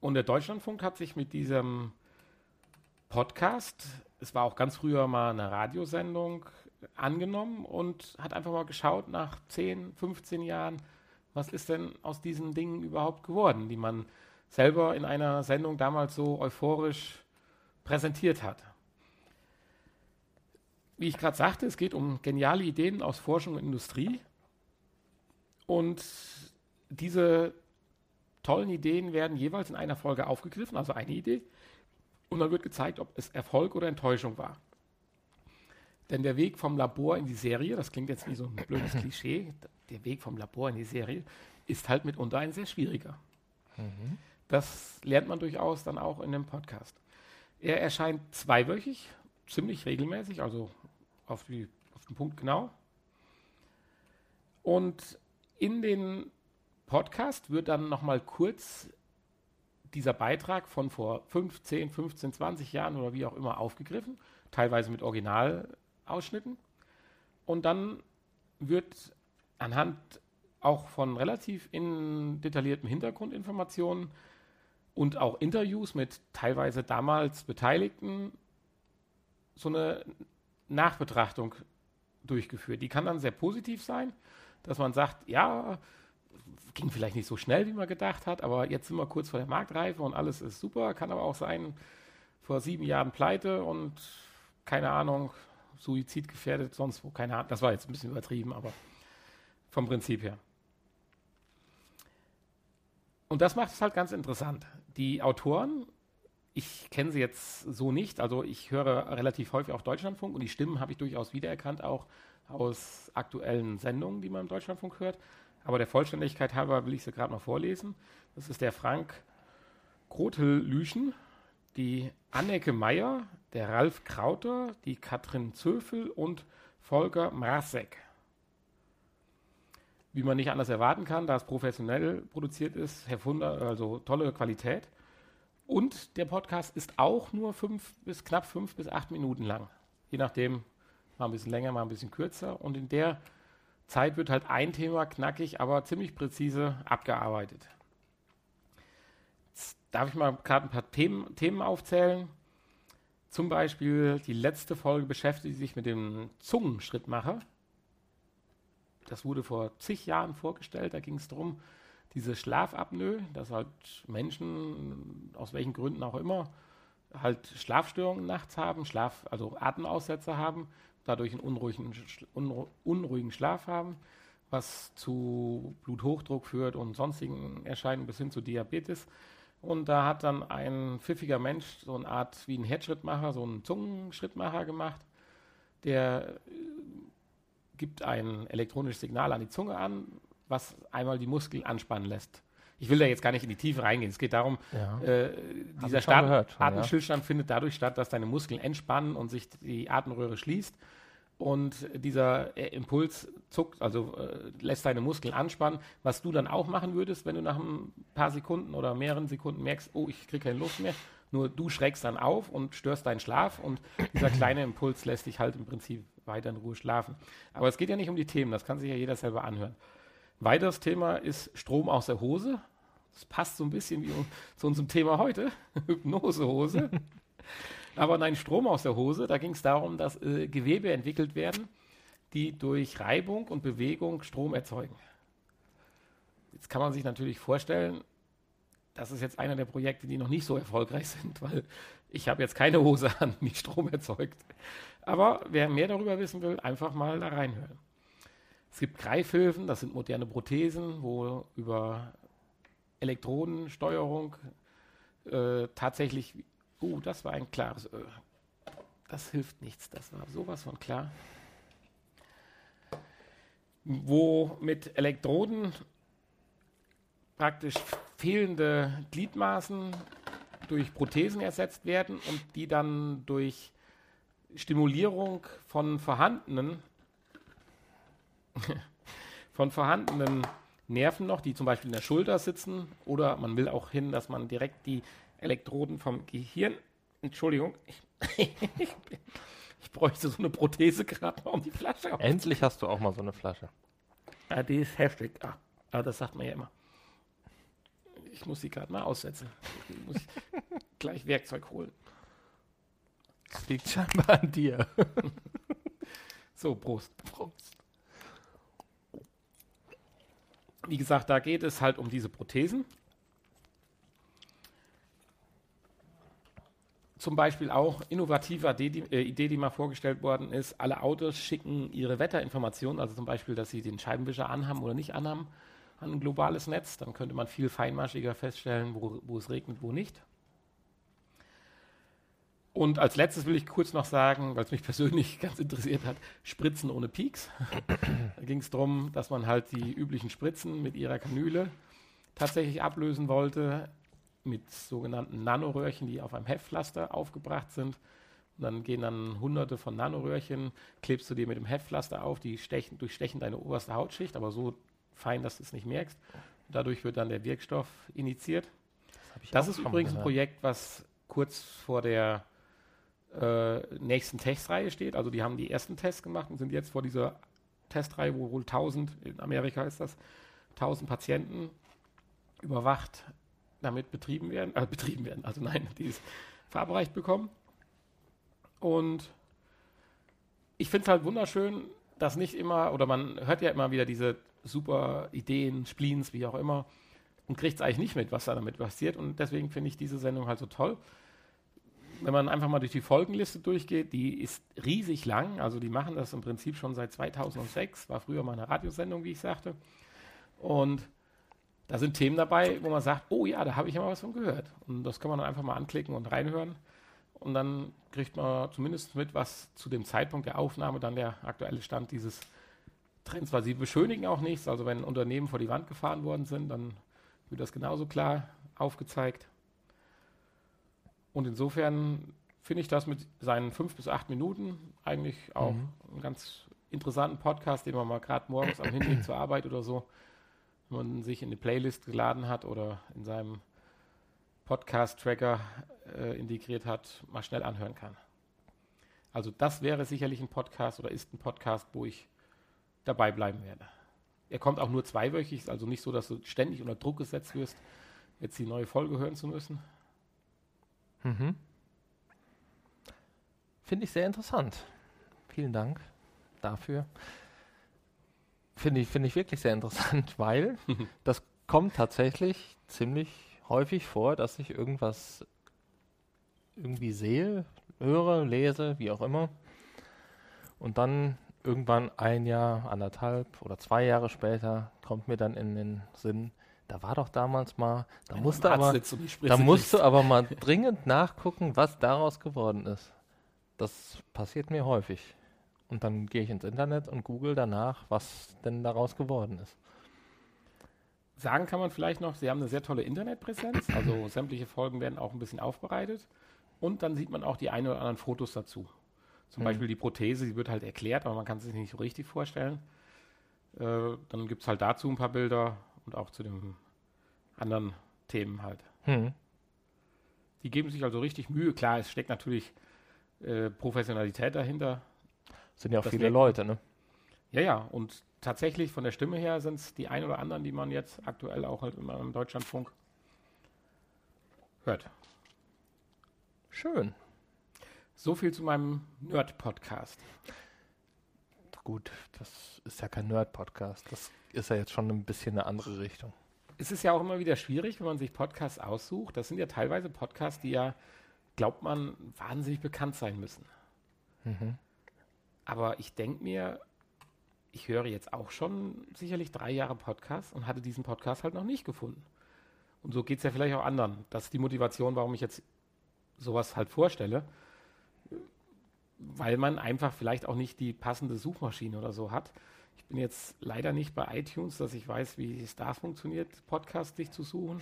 Und der Deutschlandfunk hat sich mit diesem Podcast, es war auch ganz früher mal eine Radiosendung, angenommen und hat einfach mal geschaut nach 10, 15 Jahren, was ist denn aus diesen Dingen überhaupt geworden, die man selber in einer Sendung damals so euphorisch präsentiert hat. Wie ich gerade sagte, es geht um geniale Ideen aus Forschung und Industrie. Und diese tollen Ideen werden jeweils in einer Folge aufgegriffen, also eine Idee. Und dann wird gezeigt, ob es Erfolg oder Enttäuschung war. Denn der Weg vom Labor in die Serie, das klingt jetzt wie so ein blödes *clears throat* Klischee, der Weg vom Labor in die Serie ist halt mitunter ein sehr schwieriger. Mhm. Das lernt man durchaus dann auch in dem Podcast. Er erscheint zweiwöchig, ziemlich regelmäßig, also auf, die, auf den Punkt genau. Und in den Podcast wird dann nochmal kurz dieser Beitrag von vor 15, 15, 20 Jahren oder wie auch immer aufgegriffen, teilweise mit Originalausschnitten. Und dann wird anhand auch von relativ in detaillierten Hintergrundinformationen und auch Interviews mit teilweise damals Beteiligten so eine Nachbetrachtung durchgeführt. Die kann dann sehr positiv sein, dass man sagt, ja, ging vielleicht nicht so schnell, wie man gedacht hat, aber jetzt sind wir kurz vor der Marktreife und alles ist super. Kann aber auch sein, vor sieben Jahren pleite und keine Ahnung, Suizid gefährdet, sonst wo, keine Ahnung. Das war jetzt ein bisschen übertrieben, aber vom Prinzip her. Und das macht es halt ganz interessant. Die Autoren, ich kenne sie jetzt so nicht, also ich höre relativ häufig auch Deutschlandfunk und die Stimmen habe ich durchaus wiedererkannt, auch aus aktuellen Sendungen, die man im Deutschlandfunk hört. Aber der Vollständigkeit halber will ich sie gerade noch vorlesen. Das ist der Frank Grotel-Lüschen, die Anneke Meyer, der Ralf Krauter, die Katrin Zöfel und Volker Mrazek wie man nicht anders erwarten kann, da es professionell produziert ist, hervunder, also tolle Qualität. Und der Podcast ist auch nur fünf bis knapp fünf bis acht Minuten lang. Je nachdem, mal ein bisschen länger, mal ein bisschen kürzer. Und in der Zeit wird halt ein Thema knackig, aber ziemlich präzise abgearbeitet. Jetzt darf ich mal gerade ein paar Themen, Themen aufzählen. Zum Beispiel die letzte Folge beschäftigt sich mit dem Zungenschrittmacher das wurde vor zig Jahren vorgestellt. Da ging es darum, diese Schlafapnoe, dass halt Menschen, aus welchen Gründen auch immer, halt Schlafstörungen nachts haben, Schlaf, also Atemaussetzer haben, dadurch einen unruhigen, unruhigen Schlaf haben, was zu Bluthochdruck führt und sonstigen Erscheinungen bis hin zu Diabetes. Und da hat dann ein pfiffiger Mensch so eine Art wie ein Herzschrittmacher, so einen Zungenschrittmacher gemacht, der gibt ein elektronisches Signal an die Zunge an, was einmal die Muskeln anspannen lässt. Ich will da jetzt gar nicht in die Tiefe reingehen. Es geht darum, ja. äh, dieser Start Atemstillstand ja. findet dadurch statt, dass deine Muskeln entspannen und sich die Atemröhre schließt. Und dieser äh, Impuls zuckt, also äh, lässt deine Muskeln anspannen, was du dann auch machen würdest, wenn du nach ein paar Sekunden oder mehreren Sekunden merkst, oh, ich kriege keine Luft mehr. Nur du schreckst dann auf und störst deinen Schlaf und dieser kleine Impuls lässt dich halt im Prinzip weiter in Ruhe schlafen. Aber es geht ja nicht um die Themen, das kann sich ja jeder selber anhören. Weiteres Thema ist Strom aus der Hose. Das passt so ein bisschen wie zu unserem Thema heute, *laughs* Hypnosehose. Aber nein, Strom aus der Hose, da ging es darum, dass äh, Gewebe entwickelt werden, die durch Reibung und Bewegung Strom erzeugen. Jetzt kann man sich natürlich vorstellen, das ist jetzt einer der Projekte, die noch nicht so erfolgreich sind, weil ich habe jetzt keine Hose an, die Strom erzeugt. Aber wer mehr darüber wissen will, einfach mal da reinhören. Es gibt Greifhilfen, das sind moderne Prothesen, wo über Elektronensteuerung äh, tatsächlich, uh, das war ein klares Ö. Das hilft nichts, das war sowas von klar. Wo mit Elektroden praktisch fehlende Gliedmaßen durch Prothesen ersetzt werden und die dann durch Stimulierung von vorhandenen *laughs* von vorhandenen Nerven noch, die zum Beispiel in der Schulter sitzen. Oder man will auch hin, dass man direkt die Elektroden vom Gehirn. Entschuldigung, ich, *laughs* ich bräuchte so eine Prothese gerade mal um die Flasche. Endlich hast du auch mal so eine Flasche. Ja, die ist heftig. Ah, aber das sagt man ja immer. Ich muss sie gerade mal aussetzen. Ich muss *laughs* gleich Werkzeug holen. Das liegt scheinbar an dir. *laughs* so, Prost. Prost. Wie gesagt, da geht es halt um diese Prothesen. Zum Beispiel auch innovative äh, Idee, die mal vorgestellt worden ist. Alle Autos schicken ihre Wetterinformationen, also zum Beispiel, dass sie den Scheibenwischer anhaben oder nicht anhaben, an ein globales Netz. Dann könnte man viel feinmaschiger feststellen, wo, wo es regnet, wo nicht. Und als letztes will ich kurz noch sagen, weil es mich *laughs* persönlich ganz interessiert hat, Spritzen ohne Peaks. da ging es darum, dass man halt die üblichen Spritzen mit ihrer Kanüle tatsächlich ablösen wollte mit sogenannten Nanoröhrchen, die auf einem Heftpflaster aufgebracht sind. Und dann gehen dann hunderte von Nanoröhrchen, klebst du dir mit dem Heftpflaster auf, die stechen, durchstechen deine oberste Hautschicht, aber so fein, dass du es nicht merkst. Dadurch wird dann der Wirkstoff initiiert. Das, das ist übrigens gehört. ein Projekt, was kurz vor der äh, nächsten Testreihe steht. Also die haben die ersten Tests gemacht und sind jetzt vor dieser Testreihe, wo wohl 1000, in Amerika ist das, 1000 Patienten überwacht damit betrieben werden, äh, betrieben werden, also nein, die es verabreicht bekommen. Und ich finde es halt wunderschön, dass nicht immer, oder man hört ja immer wieder diese super Ideen, Spleens, wie auch immer, und kriegt es eigentlich nicht mit, was da damit passiert. Und deswegen finde ich diese Sendung halt so toll. Wenn man einfach mal durch die Folgenliste durchgeht, die ist riesig lang. Also die machen das im Prinzip schon seit 2006. War früher mal eine Radiosendung, wie ich sagte. Und da sind Themen dabei, wo man sagt, oh ja, da habe ich ja mal was von gehört. Und das kann man dann einfach mal anklicken und reinhören. Und dann kriegt man zumindest mit, was zu dem Zeitpunkt der Aufnahme dann der aktuelle Stand dieses Trends war. Sie beschönigen auch nichts. Also wenn Unternehmen vor die Wand gefahren worden sind, dann wird das genauso klar aufgezeigt. Und insofern finde ich das mit seinen fünf bis acht Minuten eigentlich auch mhm. einen ganz interessanten Podcast, den man mal gerade morgens am Hinweg zur Arbeit oder so man sich in die Playlist geladen hat oder in seinem Podcast-Tracker äh, integriert hat, mal schnell anhören kann. Also das wäre sicherlich ein Podcast oder ist ein Podcast, wo ich dabei bleiben werde. Er kommt auch nur zweiwöchig, also nicht so, dass du ständig unter Druck gesetzt wirst, jetzt die neue Folge hören zu müssen. Mhm. Finde ich sehr interessant. Vielen Dank dafür. Finde ich, finde ich wirklich sehr interessant, *laughs* weil *laughs* das kommt tatsächlich ziemlich häufig vor, dass ich irgendwas irgendwie sehe, höre, lese, wie auch immer. Und dann irgendwann ein Jahr, anderthalb oder zwei Jahre später kommt mir dann in den Sinn, da war doch damals mal, da musste aber, da musst du aber mal *laughs* dringend nachgucken, was daraus geworden ist. Das passiert mir häufig. Und dann gehe ich ins Internet und google danach, was denn daraus geworden ist. Sagen kann man vielleicht noch, Sie haben eine sehr tolle Internetpräsenz, also sämtliche Folgen werden auch ein bisschen aufbereitet. Und dann sieht man auch die ein oder anderen Fotos dazu. Zum mhm. Beispiel die Prothese, die wird halt erklärt, aber man kann es sich nicht so richtig vorstellen. Äh, dann gibt es halt dazu ein paar Bilder und auch zu den anderen Themen halt. Mhm. Die geben sich also richtig Mühe. Klar, es steckt natürlich äh, Professionalität dahinter. Sind ja auch viele Leute, ne? Ja, ja. Und tatsächlich von der Stimme her sind es die ein oder anderen, die man jetzt aktuell auch halt immer im Deutschlandfunk hört. Schön. So viel zu meinem Nerd-Podcast. Gut, das ist ja kein Nerd-Podcast. Das ist ja jetzt schon ein bisschen eine andere Richtung. Es ist ja auch immer wieder schwierig, wenn man sich Podcasts aussucht. Das sind ja teilweise Podcasts, die ja, glaubt man, wahnsinnig bekannt sein müssen. Mhm. Aber ich denke mir, ich höre jetzt auch schon sicherlich drei Jahre Podcast und hatte diesen Podcast halt noch nicht gefunden. Und so geht es ja vielleicht auch anderen. Das ist die Motivation, warum ich jetzt sowas halt vorstelle. Weil man einfach vielleicht auch nicht die passende Suchmaschine oder so hat. Ich bin jetzt leider nicht bei iTunes, dass ich weiß, wie es da funktioniert, Podcast dich zu suchen.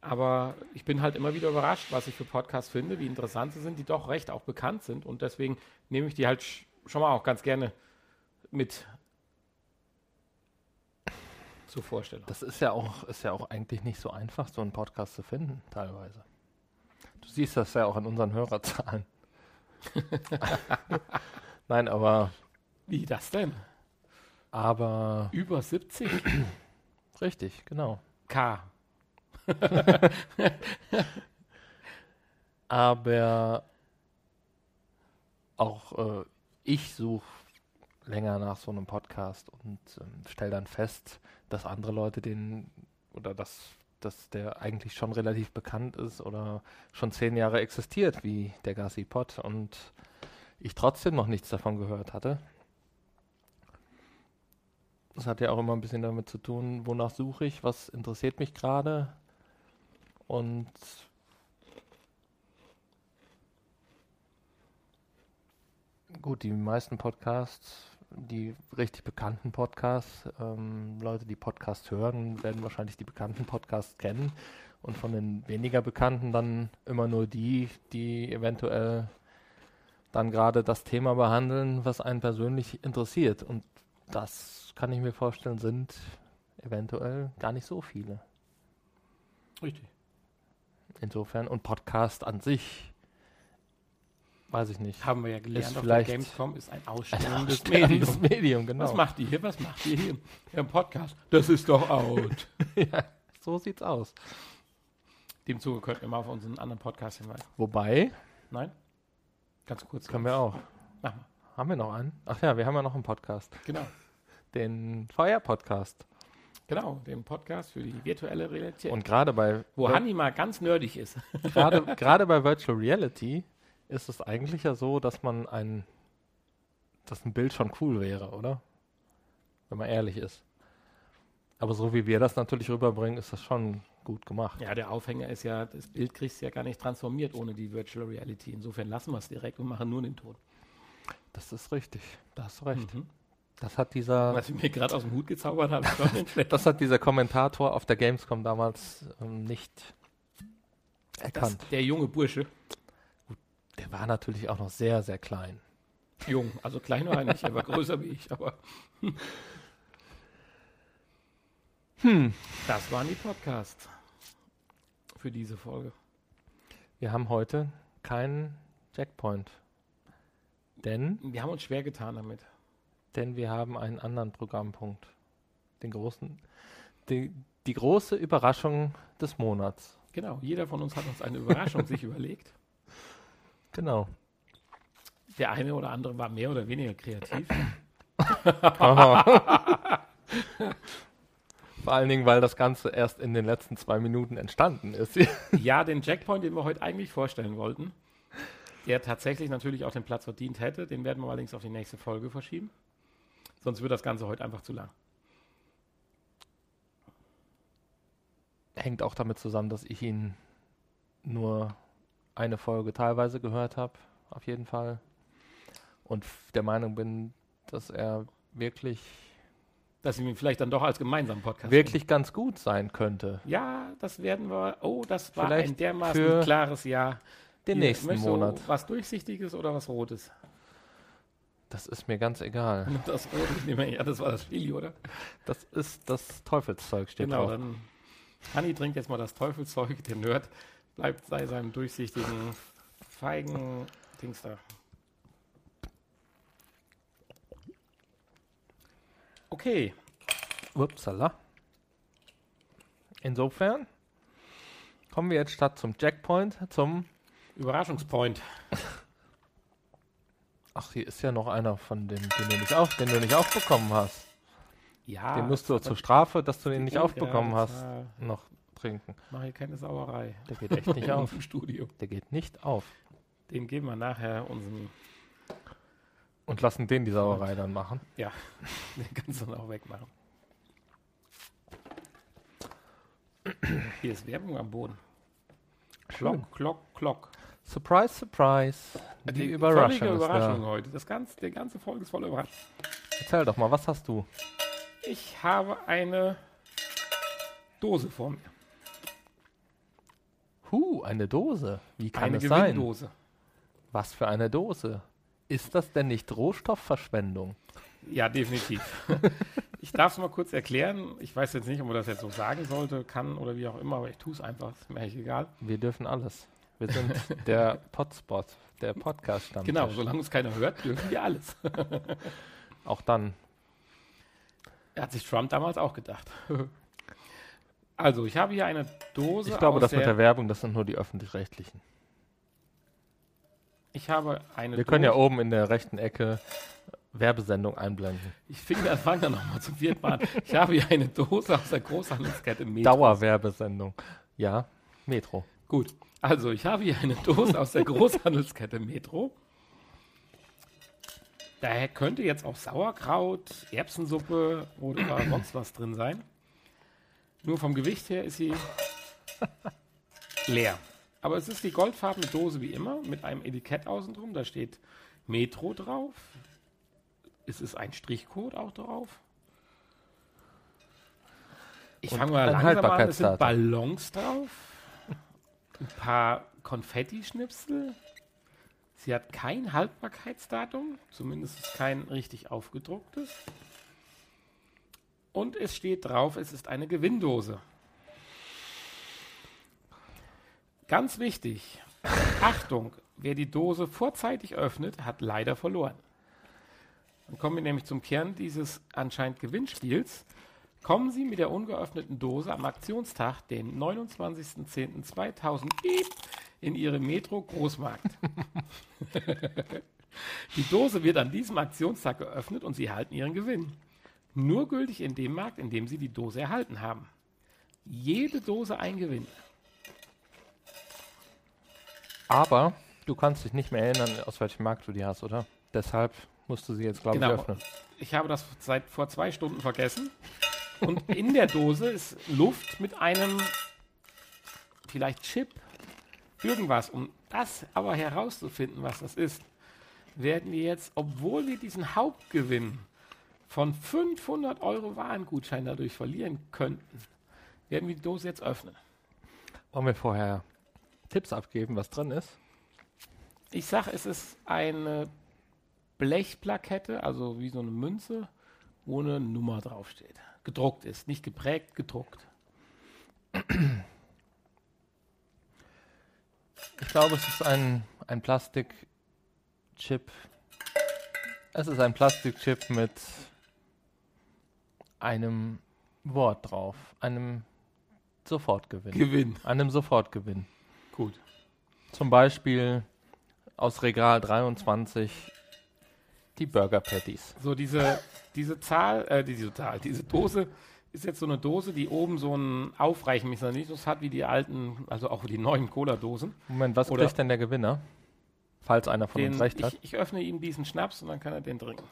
Aber ich bin halt immer wieder überrascht, was ich für Podcasts finde, wie interessant sie sind, die doch recht auch bekannt sind. Und deswegen nehme ich die halt schon mal auch ganz gerne mit zur Vorstellung. Das ist ja auch, ist ja auch eigentlich nicht so einfach, so einen Podcast zu finden, teilweise. Du siehst das ja auch an unseren Hörerzahlen. *laughs* Nein, aber, Wie das denn? aber Über 70 richtig, genau. K. *laughs* Aber auch äh, ich suche länger nach so einem Podcast und ähm, stelle dann fest, dass andere Leute den oder dass, dass der eigentlich schon relativ bekannt ist oder schon zehn Jahre existiert, wie der Gassi Pod und ich trotzdem noch nichts davon gehört hatte. Das hat ja auch immer ein bisschen damit zu tun, wonach suche ich, was interessiert mich gerade und Gut, die meisten Podcasts, die richtig bekannten Podcasts, ähm, Leute, die Podcasts hören, werden wahrscheinlich die bekannten Podcasts kennen und von den weniger bekannten dann immer nur die, die eventuell dann gerade das Thema behandeln, was einen persönlich interessiert. Und das kann ich mir vorstellen, sind eventuell gar nicht so viele. Richtig. Insofern, und Podcast an sich, weiß ich nicht. Haben wir ja gelernt, Ist auf der Gamescom ist ein aussterbendes Medium. *laughs* Medium, genau. Was macht ihr hier? Was macht ihr hier? Im Podcast. Das ist doch out. *laughs* ja, so sieht's aus. Dem Zuge könnten wir mal auf unseren anderen Podcast hinweisen. Wobei, Nein? Ganz kurz. können wir auch. Mach mal. Haben wir noch einen? Ach ja, wir haben ja noch einen Podcast. Genau. Den VR-Podcast. Genau, den Podcast für die virtuelle Realität. Und gerade bei, wo Hanni mal ganz nerdig ist. gerade *laughs* bei Virtual Reality ist es eigentlich ja so, dass man ein, dass ein Bild schon cool wäre, oder? Wenn man ehrlich ist. Aber so wie wir das natürlich rüberbringen, ist das schon gut gemacht. Ja, der Aufhänger ist ja, das Bild kriegst du ja gar nicht transformiert ohne die Virtual Reality. Insofern lassen wir es direkt und machen nur den Ton. Das ist richtig. Da hast du recht. Mhm. Das hat dieser, Was ich mir gerade aus dem Hut gezaubert habe, *laughs* das hat dieser Kommentator auf der Gamescom damals ähm, nicht Das, erkannt. der junge Bursche, Der war natürlich auch noch sehr, sehr klein. jung, also klein war er nicht, er war größer wie ich, aber Hm. das waren die Podcasts für diese Folge. Wir haben heute keinen Checkpoint. Denn, Wir haben uns schwer getan damit. denn wir haben einen anderen Programmpunkt. Den großen, die, die große Überraschung des Monats. Genau, jeder von uns hat uns eine Überraschung sich *laughs* überlegt. Genau. Der eine oder andere war mehr oder weniger kreativ. *laughs* Vor allen Dingen, weil das Ganze erst in den letzten zwei Minuten entstanden ist. *laughs* Ja, den Jackpoint, den wir heute eigentlich vorstellen wollten, der tatsächlich natürlich auch den Platz verdient hätte, den werden wir allerdings auf die nächste Folge verschieben. Sonst wird das Ganze heute einfach zu lang. Hängt auch damit zusammen, dass ich ihn nur eine Folge teilweise gehört habe, auf jeden Fall. Und der Meinung bin, dass er wirklich, Dass wir ihn vielleicht dann doch als gemeinsamen Podcast wirklich ganz gut sein könnte. nehmen. Ja, das werden wir. Oh, das war Vielleicht ein dermaßen klares Ja. Den Hier, nächsten Monat. Was Durchsichtiges oder was Rotes? Das ist mir ganz egal. *laughs* Das Rote, ich nehme, ja, das war das Chili, oder? Das ist das Teufelszeug, steht genau, drauf. dann. Hanni trinkt jetzt mal das Teufelszeug, der Nerd bleibt bei seinem durchsichtigen, feigen Dings da. Okay, Upsala. Insofern kommen wir jetzt statt zum Jackpoint zum. Überraschungspoint. *laughs* Ach, hier ist ja noch einer von denen, den du nicht, auf, den du nicht aufbekommen hast. Ja, den musst du zur Strafe, dass du den nicht aufbekommen hast, noch trinken. Mach hier keine Sauerei. Der geht echt nicht *laughs* auf. Im Studio. Der geht nicht auf. Den geben wir nachher unseren. Und lassen den die Sauerei dann machen. Ja, *laughs* den kannst du dann auch wegmachen. Hier ist Werbung am Boden. Klock, klock, klock. Surprise, surprise. Die, Überraschung völlige ist Überraschung da. heute. Das ganze, die ganze Folge ist voller Überraschung. Erzähl doch mal, was hast du? Ich habe eine Dose vor mir. Huh, eine Dose. Wie kann eine es sein? Gewinndose. Was für eine Dose? Ist das denn nicht Rohstoffverschwendung? Ja, definitiv. *laughs* Ich darf es mal kurz erklären. Ich weiß jetzt nicht, ob man das jetzt so sagen sollte, kann oder wie auch immer, aber ich tue es einfach. Ist mir eigentlich egal. Wir dürfen alles. Wir sind *laughs* der Potspot, der Podcast-Stammtisch. Genau, solange es keiner hört, dürfen wir alles. Auch dann. Hat sich Trump damals auch gedacht. *laughs* Also, ich habe hier eine Dose. Ich glaube, aus das mit der Werbung, das sind nur die öffentlich-rechtlichen. Ich habe eine Wir können ja oben in der rechten Ecke Werbesendung einblenden. Ich finde, wir fangen dann nochmal zum vierten Mal an. Ich habe hier eine Dose aus der Großhandelskette Metro. Dauerwerbesendung. Ja, Metro. Gut. Also, ich habe hier eine Dose aus der Großhandelskette Metro. Daher könnte jetzt auch Sauerkraut, Erbsensuppe oder sonst was drin sein. Nur vom Gewicht her ist sie leer. Aber es ist die goldfarbene Dose wie immer mit einem Etikett außen drum. Da steht Metro drauf. Es ist ein Strichcode auch drauf. Ich fange mal langsam an. Es sind. Ballons drauf. Ein paar Konfetti-Schnipsel. Sie hat kein Haltbarkeitsdatum, zumindest kein richtig aufgedrucktes. Und es steht drauf, es ist eine Gewinndose. Ganz wichtig, Achtung, wer die Dose vorzeitig öffnet, hat leider verloren. Dann kommen wir nämlich zum Kern dieses anscheinend Gewinnspiels. Kommen Sie mit der ungeöffneten Dose am Aktionstag, den 29.10.2000, piep, in Ihre Metro Großmarkt. *laughs* Die Dose wird an diesem Aktionstag geöffnet und Sie erhalten Ihren Gewinn. Nur gültig in dem Markt, in dem Sie die Dose erhalten haben. Jede Dose ein Gewinn. Aber du kannst dich nicht mehr erinnern, aus welchem Markt du die hast, oder? Deshalb musst du sie jetzt, glaube Genau. ich, öffnen. Ich habe das seit vor zwei Stunden vergessen. Und in der Dose ist Luft mit einem vielleicht Chip, irgendwas. Um das aber herauszufinden, was das ist, werden wir jetzt, obwohl wir diesen Hauptgewinn von 500 Euro Warengutschein dadurch verlieren könnten, werden wir die Dose jetzt öffnen. Wollen wir vorher Tipps abgeben, was drin ist? Ich sage, es ist eine Blechplakette, also wie so eine Münze, wo eine Nummer draufsteht. Gedruckt ist, nicht geprägt, gedruckt. Ich glaube, es ist ein, ein Plastikchip. Es ist ein Plastikchip mit einem Wort drauf. Einem Sofortgewinn. Gewinn. einem Sofortgewinn. Gut. Zum Beispiel aus Regal 23 die Burger Patties. So, diese, diese Zahl, äh, diese Zahl, diese Dose ist jetzt so eine Dose, die oben so einen Aufreichmechanismus hat, wie die alten, also auch die neuen Cola-Dosen. Moment, was Oder- kriegt denn der Gewinner? Falls einer von Den- uns recht hat. Ich, ich öffne ihm diesen Schnaps und dann kann er den trinken.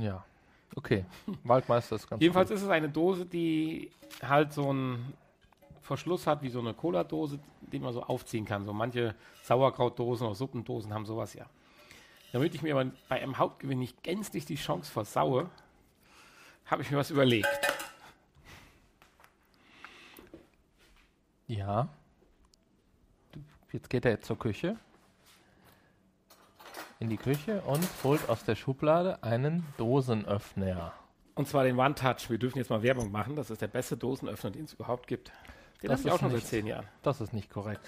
Ja. Okay. Waldmeister ist ganz Jedenfalls gut. ist es eine Dose, die halt so einen Verschluss hat, wie so eine Cola-Dose, die man so aufziehen kann. So manche Sauerkrautdosen oder Suppendosen haben sowas ja. Damit ich mir aber bei einem Hauptgewinn nicht gänzlich die Chance versaue, habe ich mir was überlegt. Ja. Jetzt geht er zur Küche. In die Küche und holt aus der Schublade einen Dosenöffner. Und zwar den One Touch. Wir dürfen jetzt mal Werbung machen. Das ist der beste Dosenöffner, den es überhaupt gibt. Den Das ich auch ist schon seit nicht- zehn Jahren. Das ist nicht korrekt.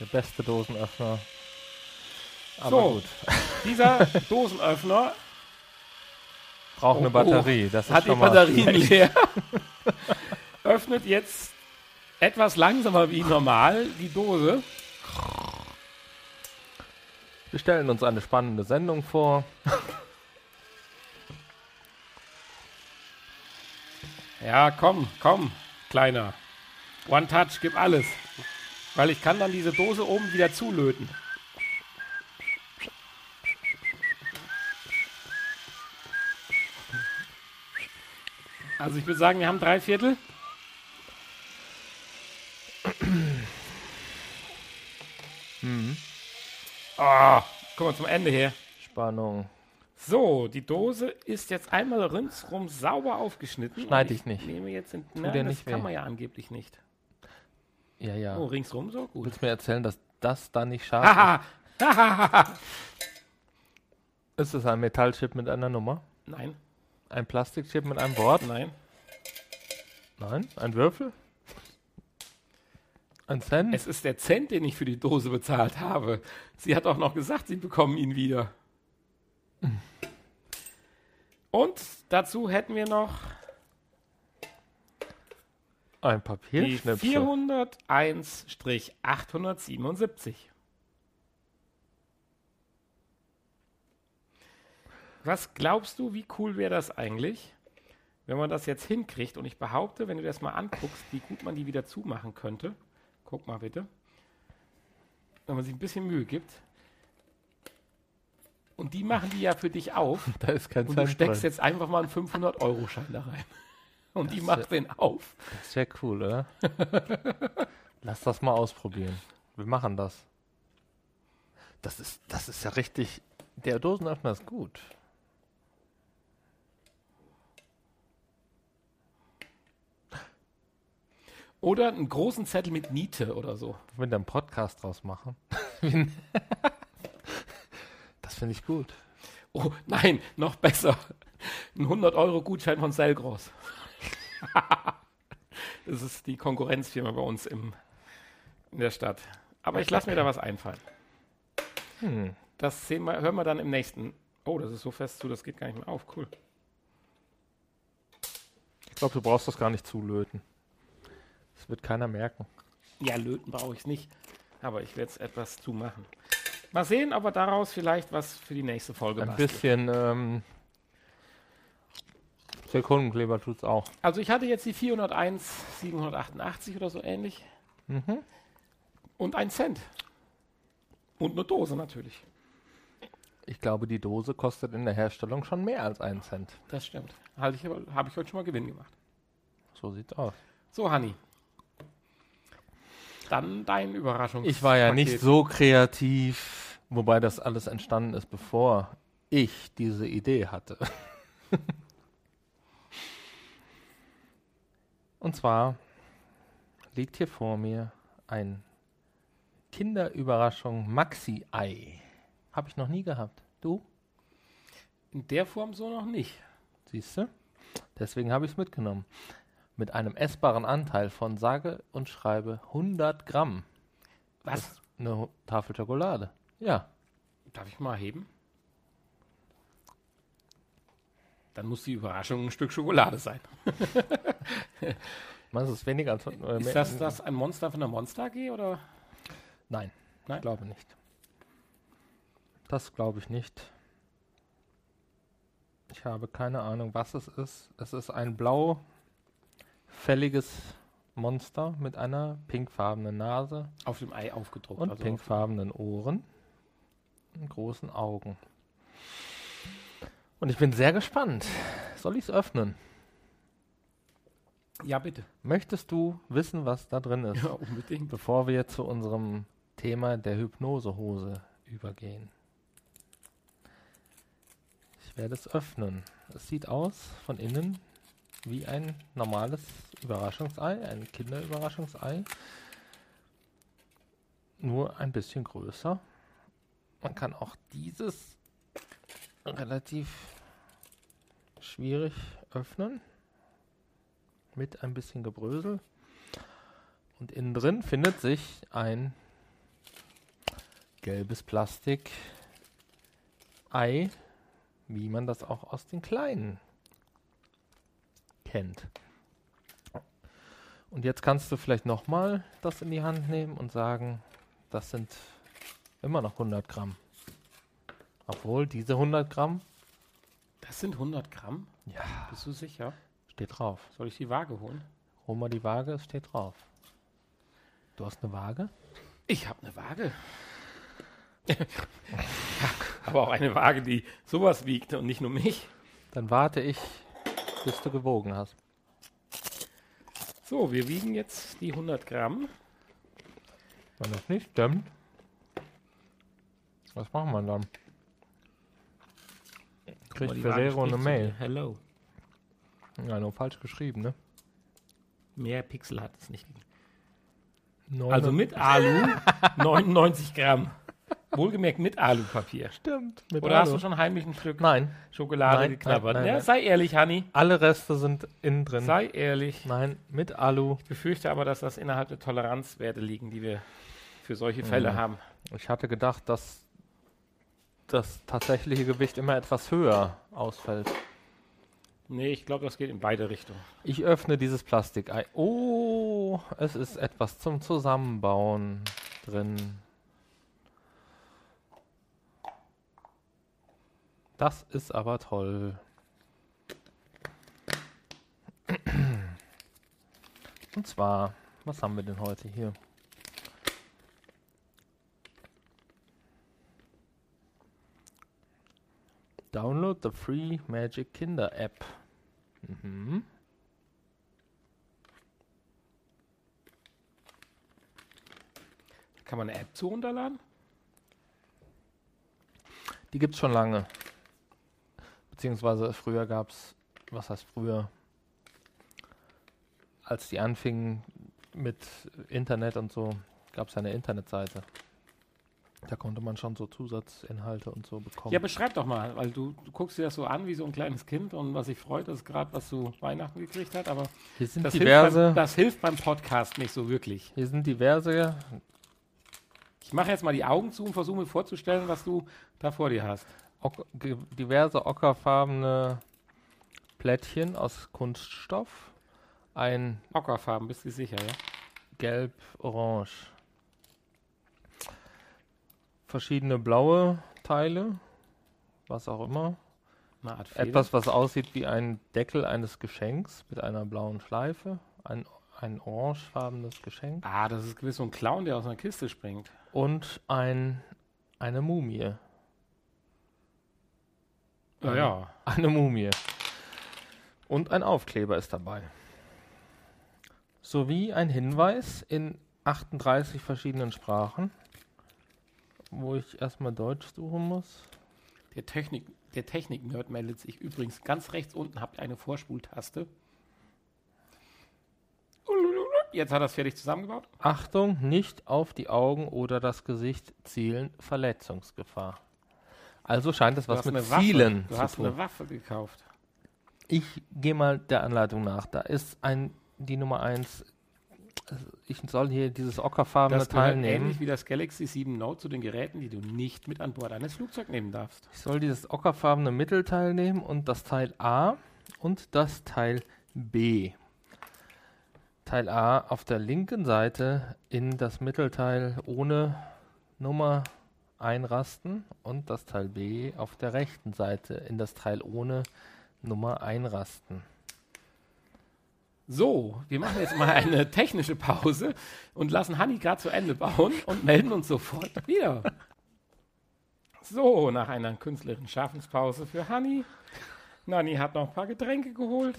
Der beste Dosenöffner. Aber So. gut. *laughs* Dieser Dosenöffner Braucht eine Oh, oh. Batterie. Das ist hat die Batterien leer. Öffnet jetzt etwas langsamer wie normal die Dose. Wir stellen uns eine spannende Sendung vor. Ja, komm, komm, Kleiner. One Touch, gib alles. Weil ich kann dann diese Dose oben wieder zulöten. Also ich würde sagen, wir haben drei Viertel. Ah, kommen wir zum Ende her. Spannung. So, die Dose ist jetzt einmal ringsrum sauber aufgeschnitten. Schneid Und ich nicht. Nehme jetzt in, nein, das nicht kann weh. man ja angeblich nicht. Ja, ja. Oh, ringsrum so Du gut. willst mir erzählen, dass das da nicht scharf ist? *laughs* Ist es ein Metallchip mit einer Nummer? Nein, Ein Plastikchip mit einem Wort? Nein. Nein. Ein Würfel? Ein Cent? Es ist der Cent, den ich für die Dose bezahlt habe. Sie hat auch noch gesagt, Sie bekommen ihn wieder. Und dazu hätten wir noch ein Papierschnipsel. 401-877. Was glaubst du, wie cool wäre das eigentlich, wenn man das jetzt hinkriegt? Und ich behaupte, wenn du das mal anguckst, wie gut man die wieder zumachen könnte. Guck mal bitte. Wenn man sich ein bisschen Mühe gibt. Und die machen die ja für dich auf. *laughs* Da ist kein Und du Cent steckst drin. jetzt einfach mal einen 500-Euro-Schein da rein. *laughs* Und die Das macht den auf. Das wäre cool, oder? *laughs* Lass das mal ausprobieren. Wir machen das. Das ist, das ist ja richtig. Der Dosenöffner ist gut. Oder einen großen Zettel mit Niete oder so. Wenn wir einen Podcast draus machen. *laughs* das finde ich gut. Oh, nein, noch besser. Ein 100-Euro-Gutschein von Selgros. *laughs* das ist die Konkurrenzfirma bei uns im, in der Stadt. Aber ich lasse mir da was einfallen. Hm. Das sehen wir, hören wir dann im nächsten. Oh, das ist so fest zu, das geht gar nicht mehr auf. Cool. Ich glaube, du brauchst das gar nicht zulöten. Das wird keiner merken. Ja, löten brauche ich es nicht. Aber ich werde es etwas zumachen. Mal sehen, ob wir daraus vielleicht was für die nächste Folge Ein basteln. bisschen ähm, Sekundenkleber tut's auch. Also ich hatte jetzt die 401, 788 oder so ähnlich. Mhm. Und ein Cent. Und eine Dose natürlich. Ich glaube, die Dose kostet in der Herstellung schon mehr als einen Cent. Das stimmt. Halte ich habe ich heute schon mal Gewinn gemacht. So sieht's aus. So, Hanni. Dann dein Überraschung. Ich war ja nicht so kreativ, wobei das alles entstanden ist, bevor ich diese Idee hatte. *laughs* Und zwar liegt hier vor mir ein Kinderüberraschung Maxi-Ei. Habe ich noch nie gehabt. Du? In der Form so noch nicht. Siehst du? Deswegen habe ich es mitgenommen. Mit einem essbaren Anteil von sage und schreibe 100 Gramm. Was? Das ist eine Tafel Schokolade. Ja. Darf ich mal heben? Dann muss die Überraschung ein Stück Schokolade sein. *laughs* Meinst du, es ist weniger als... Äh, Ist das, das ein Monster von der Monster AG oder? Nein, Nein? ich glaube nicht. Das glaube ich nicht. Ich habe keine Ahnung, was es ist. Es ist ein blaufälliges Monster mit einer pinkfarbenen Nase Auf dem Ei aufgedruckt. und also pinkfarbenen Ohren und großen Augen. Und ich bin sehr gespannt. Soll ich es öffnen? Ja, bitte. Möchtest du wissen, was da drin ist? Ja, unbedingt. bevor wir zu unserem Thema der Hypnosehose übergehen. Ich werde es öffnen. Es sieht aus von innen wie ein normales Überraschungsei, ein Kinderüberraschungsei. Nur ein bisschen größer. Man kann auch dieses relativ schwierig öffnen. Mit ein bisschen Gebrösel. Und innen drin findet sich ein gelbes Plastik-Ei, wie man das auch aus den kleinen kennt. Und jetzt kannst du vielleicht nochmal das in die Hand nehmen und sagen, das sind immer noch 100 Gramm. Obwohl diese 100 Gramm, Das sind 100 Gramm? ja, Bist du sicher? steht drauf. Soll ich die Waage holen? Hol mal die Waage, es steht drauf. Du hast eine Waage? Ich habe eine Waage. *laughs* Aber auch eine Waage, die sowas wiegt und nicht nur mich. Dann warte ich, bis du gewogen hast. So, wir wiegen jetzt die 100 Gramm. Wenn das nicht stimmt, was machen wir dann? Kriegt Ferrero eine Mail. Hello. Ja, nur falsch geschrieben, ne? Mehr Pixel hat es nicht. Neun- Also mit Alu 99 Gramm. Wohlgemerkt mit Alupapier. Stimmt. Mit Oder hast Alu. du schon heimlich ein Stück Nein, Schokolade Nein, geknabbert? nein, nein, ja, nein. sei ehrlich, Hanni. alle Reste sind innen drin. Sei ehrlich. Nein, mit Alu. Ich befürchte aber, dass das innerhalb der Toleranzwerte liegen, die wir für solche Fälle Mhm. haben. Ich hatte gedacht, dass das tatsächliche Gewicht immer etwas höher ausfällt. Nee, ich glaube, das geht in beide Richtungen. Ich öffne dieses Plastikei. Oh, es ist etwas zum Zusammenbauen drin. Das ist aber toll. Und zwar, was haben wir denn heute hier? Download the free Magic Kinder App. Mhm. Kann man eine App zu runterladen? Die gibt es schon lange. Beziehungsweise früher gab es, was heißt früher? Als die anfingen mit Internet und so, gab es eine Internetseite. Da konnte man schon so Zusatzinhalte und so bekommen. Ja, beschreib doch mal, weil du, du guckst dir das so an wie so ein kleines Kind und was sich freut, ist gerade, was zu Weihnachten gekriegt hat, aber das hilft, beim, das hilft beim Podcast nicht so wirklich. hier sind diverse, Ich mache jetzt mal die Augen zu und versuche mir vorzustellen, was du da vor dir hast. Ock, diverse ockerfarbene Plättchen aus Kunststoff. Ein Ockerfarben, bist du sicher, ja? gelb-orange. Verschiedene blaue Teile, was auch immer. Etwas, was aussieht wie ein Deckel eines Geschenks mit einer blauen Schleife. Ein, ein orangefarbenes Geschenk. Ah, das ist gewiss so ein Clown, der aus einer Kiste springt. Und ein, eine Mumie. Ja, ja. Eine Mumie. Und ein Aufkleber ist dabei. Sowie ein Hinweis in 38 verschiedenen Sprachen, wo ich erstmal Deutsch suchen muss. Der Technik, der Technik-Nerd meldet sich übrigens ganz rechts unten, habt ihr eine Vorspultaste. Jetzt hat er es fertig zusammengebaut. Achtung, nicht auf die Augen oder das Gesicht zielen, Verletzungsgefahr. Also scheint es was mit. Zielen Du zu hast tun. eine Waffe gekauft. Ich gehe mal der Anleitung nach. Da ist ein die Nummer 1. Ich soll hier dieses ockerfarbene Teil nehmen. ähnlich wie das Galaxy 7 Note zu den Geräten, die du nicht mit an Bord eines Flugzeugs nehmen darfst. Ich soll dieses ockerfarbene Mittelteil nehmen und das Teil A und das Teil B. Teil A auf der linken Seite in das Mittelteil ohne Nummer einrasten und das Teil B auf der rechten Seite in das Teil ohne Nummer einrasten. So, wir machen jetzt mal eine technische Pause und lassen Hanni gerade zu Ende bauen und melden uns sofort wieder. So, nach einer künstlerischen Schaffenspause für Hanni. Nani hat noch ein paar Getränke geholt.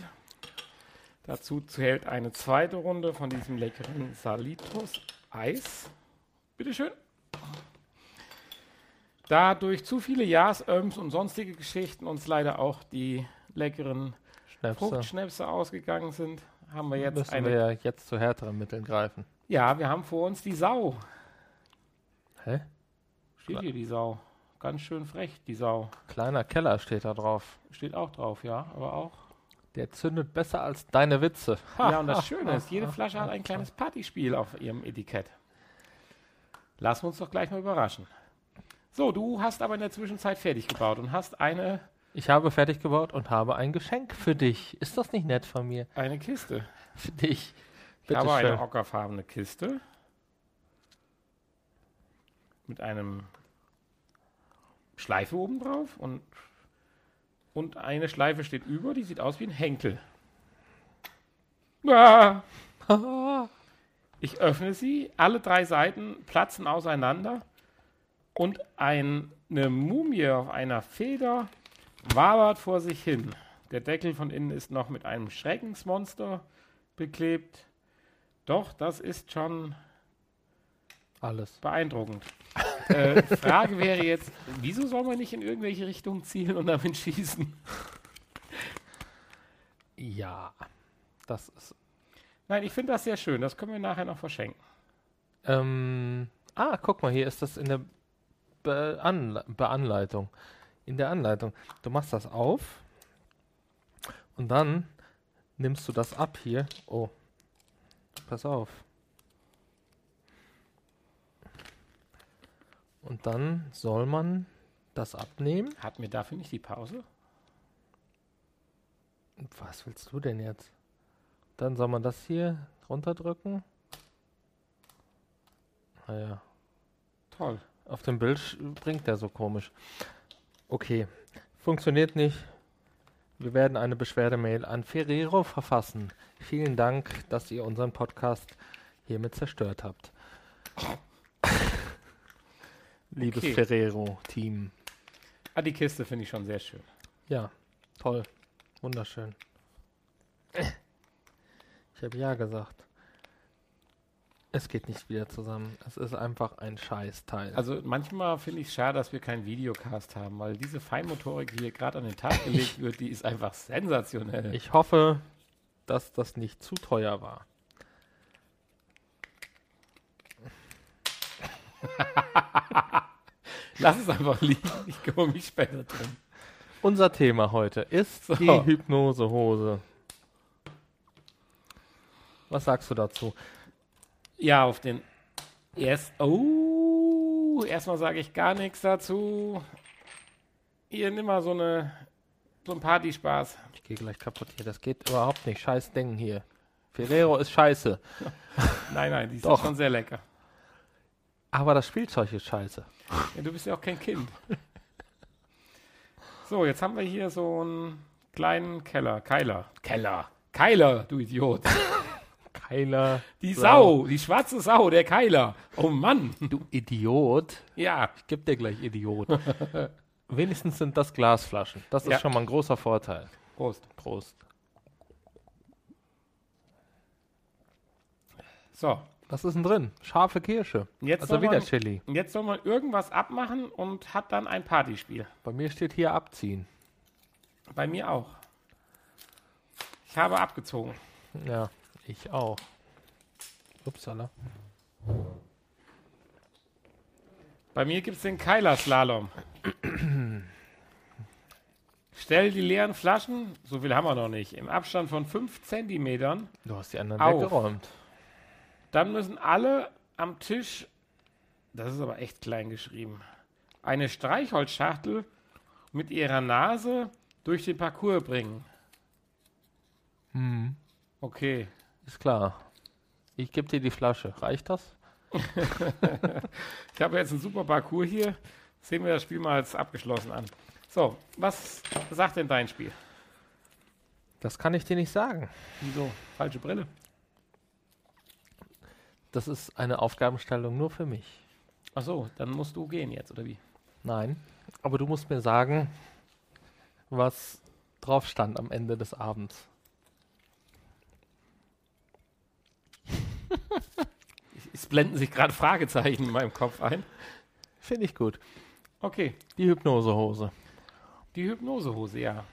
Dazu zählt eine zweite Runde von diesem leckeren Salitos Eis. Bitteschön. Da durch zu viele Jasöms und sonstige Geschichten uns leider auch die leckeren Schnäpse. Fruchtschnäpse ausgegangen sind, haben wir jetzt Müssen eine. wir ja jetzt zu härteren Mitteln greifen. Ja, wir haben vor uns die Sau. Hä? Steht hier die Sau. Ganz schön frech, die Sau. Kleiner Keller steht da drauf. Steht auch drauf, ja, aber auch. Der zündet besser als deine Witze. *laughs* Ja, und das Schöne ist, jede Flasche hat ein kleines Partyspiel auf ihrem Etikett. Lassen wir uns doch gleich mal überraschen. So, du hast aber in der Zwischenzeit fertig gebaut und hast eine, Ich habe fertig gebaut und habe ein Geschenk für dich. Ist das nicht nett von mir? eine Kiste. Für dich. Ich Bitte habe schön. eine ockerfarbene Kiste mit einem Schleife oben drauf und, und eine Schleife steht über, die sieht aus wie ein Henkel. Ah! *laughs* Ich öffne sie, alle drei Seiten platzen auseinander und ein, eine Mumie auf einer Feder wabert vor sich hin. Der Deckel von innen ist noch mit einem Schreckensmonster beklebt. Doch, das ist schon Alles. beeindruckend. äh, Frage wäre jetzt, wieso soll man nicht in irgendwelche Richtungen zielen und damit schießen? Ja. Das ist. Nein, ich finde das sehr schön. Das können wir nachher noch verschenken. Ähm, ah, guck mal, hier ist das in der Be Anle Beanleitung. In der Anleitung. Du machst das auf und dann nimmst du das ab hier. Oh. Pass auf. Und dann soll man das abnehmen. Hatten wir dafür nicht die Pause? Was willst du denn jetzt? Dann soll man das hier runterdrücken. Naja. Toll. Auf dem Bild bringt der so komisch. Okay. Funktioniert nicht. Wir werden eine Beschwerdemail an Ferrero verfassen. Vielen Dank, dass ihr unseren Podcast hiermit zerstört habt. *laughs* Liebes Okay. Ferrero-Team. Ah, die Kiste finde ich schon sehr schön. Ja, toll. Wunderschön. Ich habe ja gesagt. Es geht nicht wieder zusammen. Es ist einfach ein Scheißteil. Also manchmal finde ich es schade, dass wir keinen Videocast haben, weil diese Feinmotorik, die hier gerade an den Tag gelegt wird, die ist einfach sensationell. ich hoffe, dass das nicht zu teuer war. *laughs* Lass es einfach liegen, ich kümmere mich später drum. Unser Thema heute ist So. die Hypnosehose. Was sagst du dazu? Ja, auf den erst. Oh, erstmal sage ich gar nichts dazu. Hier, nimm mal so eine so ein Partyspaß. Ich gehe gleich kaputt hier. Das geht überhaupt nicht. Scheiß Ding hier. Ferrero ist scheiße. *laughs* Nein, nein, die ist Doch. schon sehr lecker. Aber das Spielzeug ist scheiße. Ja, du bist ja auch kein Kind. So, jetzt haben wir hier so einen kleinen Keller. Keiler. Keller. Keiler, du Idiot. Keiler. Die Sau. Die schwarze Sau, der Keiler. Oh Mann. Du Idiot. Ja, Ich geb dir gleich Idiot. *laughs* Wenigstens sind das Glasflaschen. Das ist Ja. schon mal ein großer Vorteil. Prost. Prost. So, Was ist denn drin? Scharfe Kirsche. jetzt, Also wieder man, Chili. jetzt soll man irgendwas abmachen und hat dann ein Partyspiel. Bei mir steht hier abziehen. Bei mir auch. Ich habe abgezogen. Ja, ich auch. Upsala. Bei mir gibt es den Keiler-Slalom. Stell die leeren Flaschen, so viel haben wir noch nicht, im Abstand von 5 Zentimetern. Du hast die anderen Auf. weggeräumt. Dann müssen alle am Tisch, das ist aber echt klein geschrieben, eine Streichholzschachtel mit ihrer Nase durch den Parcours bringen. Hm. Okay. Ist klar. Ich gebe dir die Flasche. Reicht das? *laughs* Ich habe jetzt einen super Parcours hier. Sehen wir das Spiel mal als abgeschlossen an. So, was sagt denn dein Spiel? Das kann ich dir nicht sagen. Wieso? Falsche Brille. Das ist eine Aufgabenstellung nur für mich. Ach so, dann musst du gehen jetzt, oder wie? Nein. Aber du musst mir sagen, was drauf stand am Ende des Abends. *laughs* Es blenden sich gerade Fragezeichen in meinem Kopf ein. Finde ich gut. Okay, Die Hypnosehose. die Hypnosehose, ja.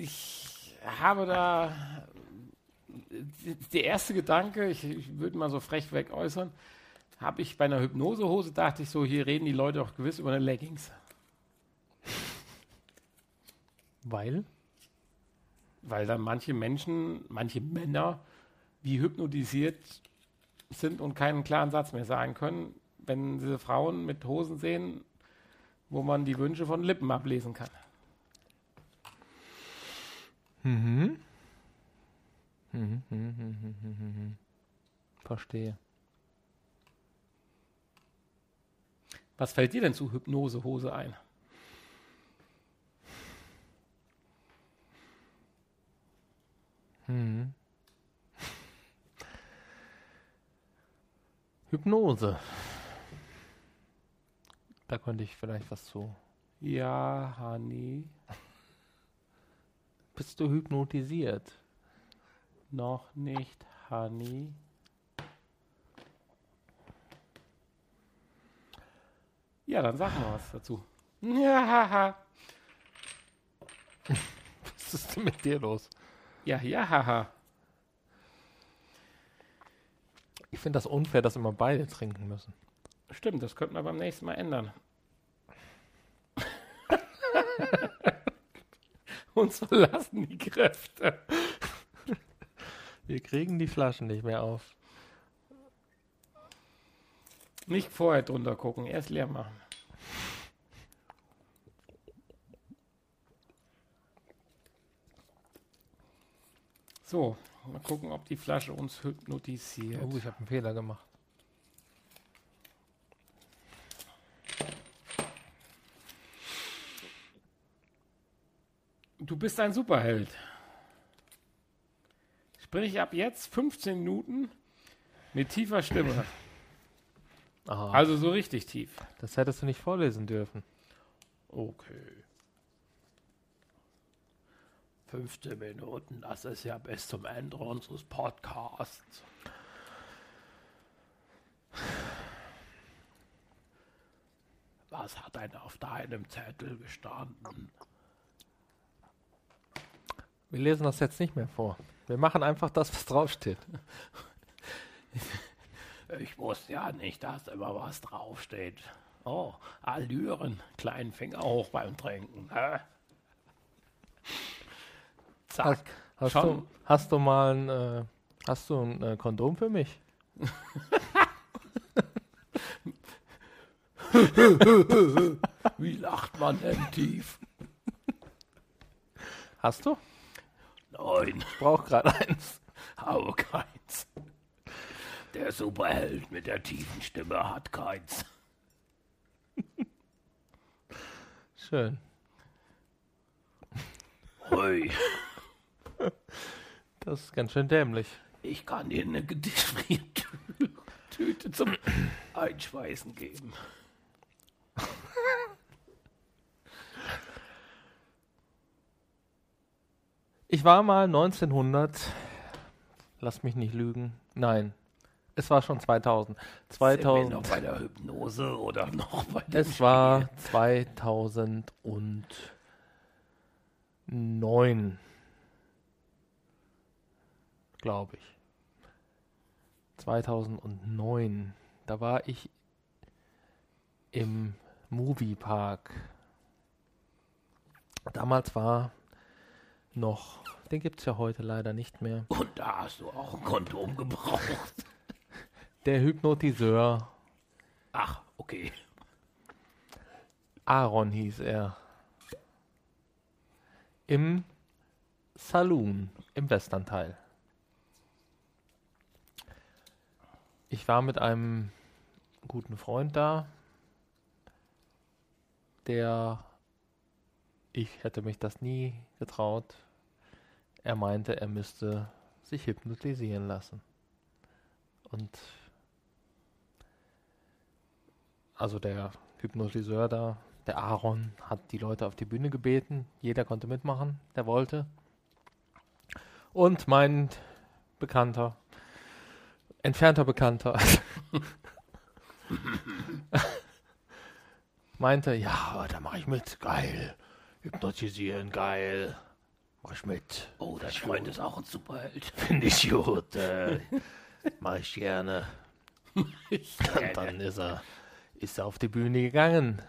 Ich habe da der erste Gedanke, ich, ich würde mal so frech weg äußern, habe ich bei einer Hypnosehose, dachte ich so, hier reden die Leute doch gewiss über eine Leggings. Weil? Weil dann manche Menschen, manche Männer, wie hypnotisiert sind und keinen klaren Satz mehr sagen können, wenn sie Frauen mit Hosen sehen, wo man die Wünsche von Lippen ablesen kann. Mhm. Mhm, mhm, mhm. Verstehe. Was fällt dir denn zu Hypnosehose ein? Mhm. Hypnose. Da könnte ich vielleicht was zu. Ja, Honey, Bist du hypnotisiert? noch nicht, Honey. Ja, dann sag mal was dazu. Ja, *laughs* haha. Was ist denn mit dir los? Ja, ja, haha. Ich finde das unfair, dass immer beide trinken müssen. Stimmt, das könnten wir beim nächsten Mal ändern. *laughs* Uns verlassen die Kräfte. Wir kriegen die Flaschen nicht mehr auf. Nicht vorher drunter gucken, erst leer machen. So, mal gucken, ob die Flasche uns hypnotisiert. Oh, ich habe einen Fehler gemacht. Du bist ein Superheld. Sprich ab jetzt 15 Minuten mit tiefer Stimme. Aha, Also so richtig tief. das hättest du nicht vorlesen dürfen. Okay. 15 Minuten, das ist ja bis zum Ende unseres Podcasts. Was hat denn auf deinem Zettel gestanden? Wir lesen das jetzt nicht mehr vor. Wir machen einfach das, was draufsteht. Ich wusste ja nicht, dass immer was draufsteht. Oh, Allüren, kleinen Finger hoch beim Trinken. Hä? Zack. Hast Schon. du, hast du mal ein, äh, hast du ein äh, Kondom für mich? *laughs* Wie lacht man denn tief? Hast du? Nein, Ich brauche gerade eins. habe keins. Der Superheld mit der tiefen Stimme hat keins. Schön. Hui, *laughs* Das ist ganz schön dämlich. ich kann dir eine gefrierte Tüte zum Einschweißen geben. Ich war mal 1900, lass mich nicht lügen, nein, es war schon 2000. Sind wir noch 2000 bei der Hypnose oder noch bei dem es war 2009, glaube ich. 2009, da war ich im Moviepark. Damals war noch, den gibt es ja heute leider nicht mehr, Und da hast du auch ein Kondom gebraucht. *laughs* der Hypnotiseur Ach, okay. Aaron hieß er. Im Saloon, im Westernteil. Ich war mit einem guten Freund da, der, ich hätte mich das nie getraut, er meinte, er müsste sich hypnotisieren lassen. Und also der Hypnotiseur da, der Aaron, hat die Leute auf die Bühne gebeten. Jeder konnte mitmachen, der wollte. Und mein Bekannter, entfernter Bekannter, *laughs* meinte, ja, da mache ich mit, geil. Hypnotisieren, geil. Mach ich mit. Oh, dein Freund ist auch ein Superheld. *laughs* Finde ich gut. Äh, Mache ich gerne. *laughs* Und dann ist er, ist er auf die Bühne gegangen.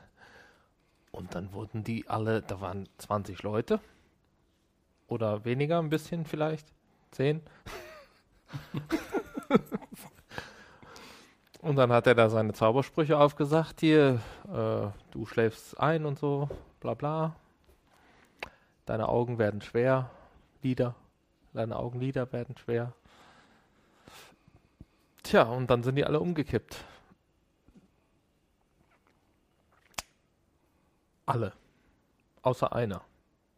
Und dann wurden die alle, da waren 20 Leute. Oder weniger, ein bisschen vielleicht. 10. und dann hat er da seine Zaubersprüche aufgesagt. Hier, äh, du schläfst ein und so, bla bla. Deine Augen werden schwer. Lider. Deine Augenlider werden schwer. Tja, und dann sind die alle umgekippt. Alle. Außer einer.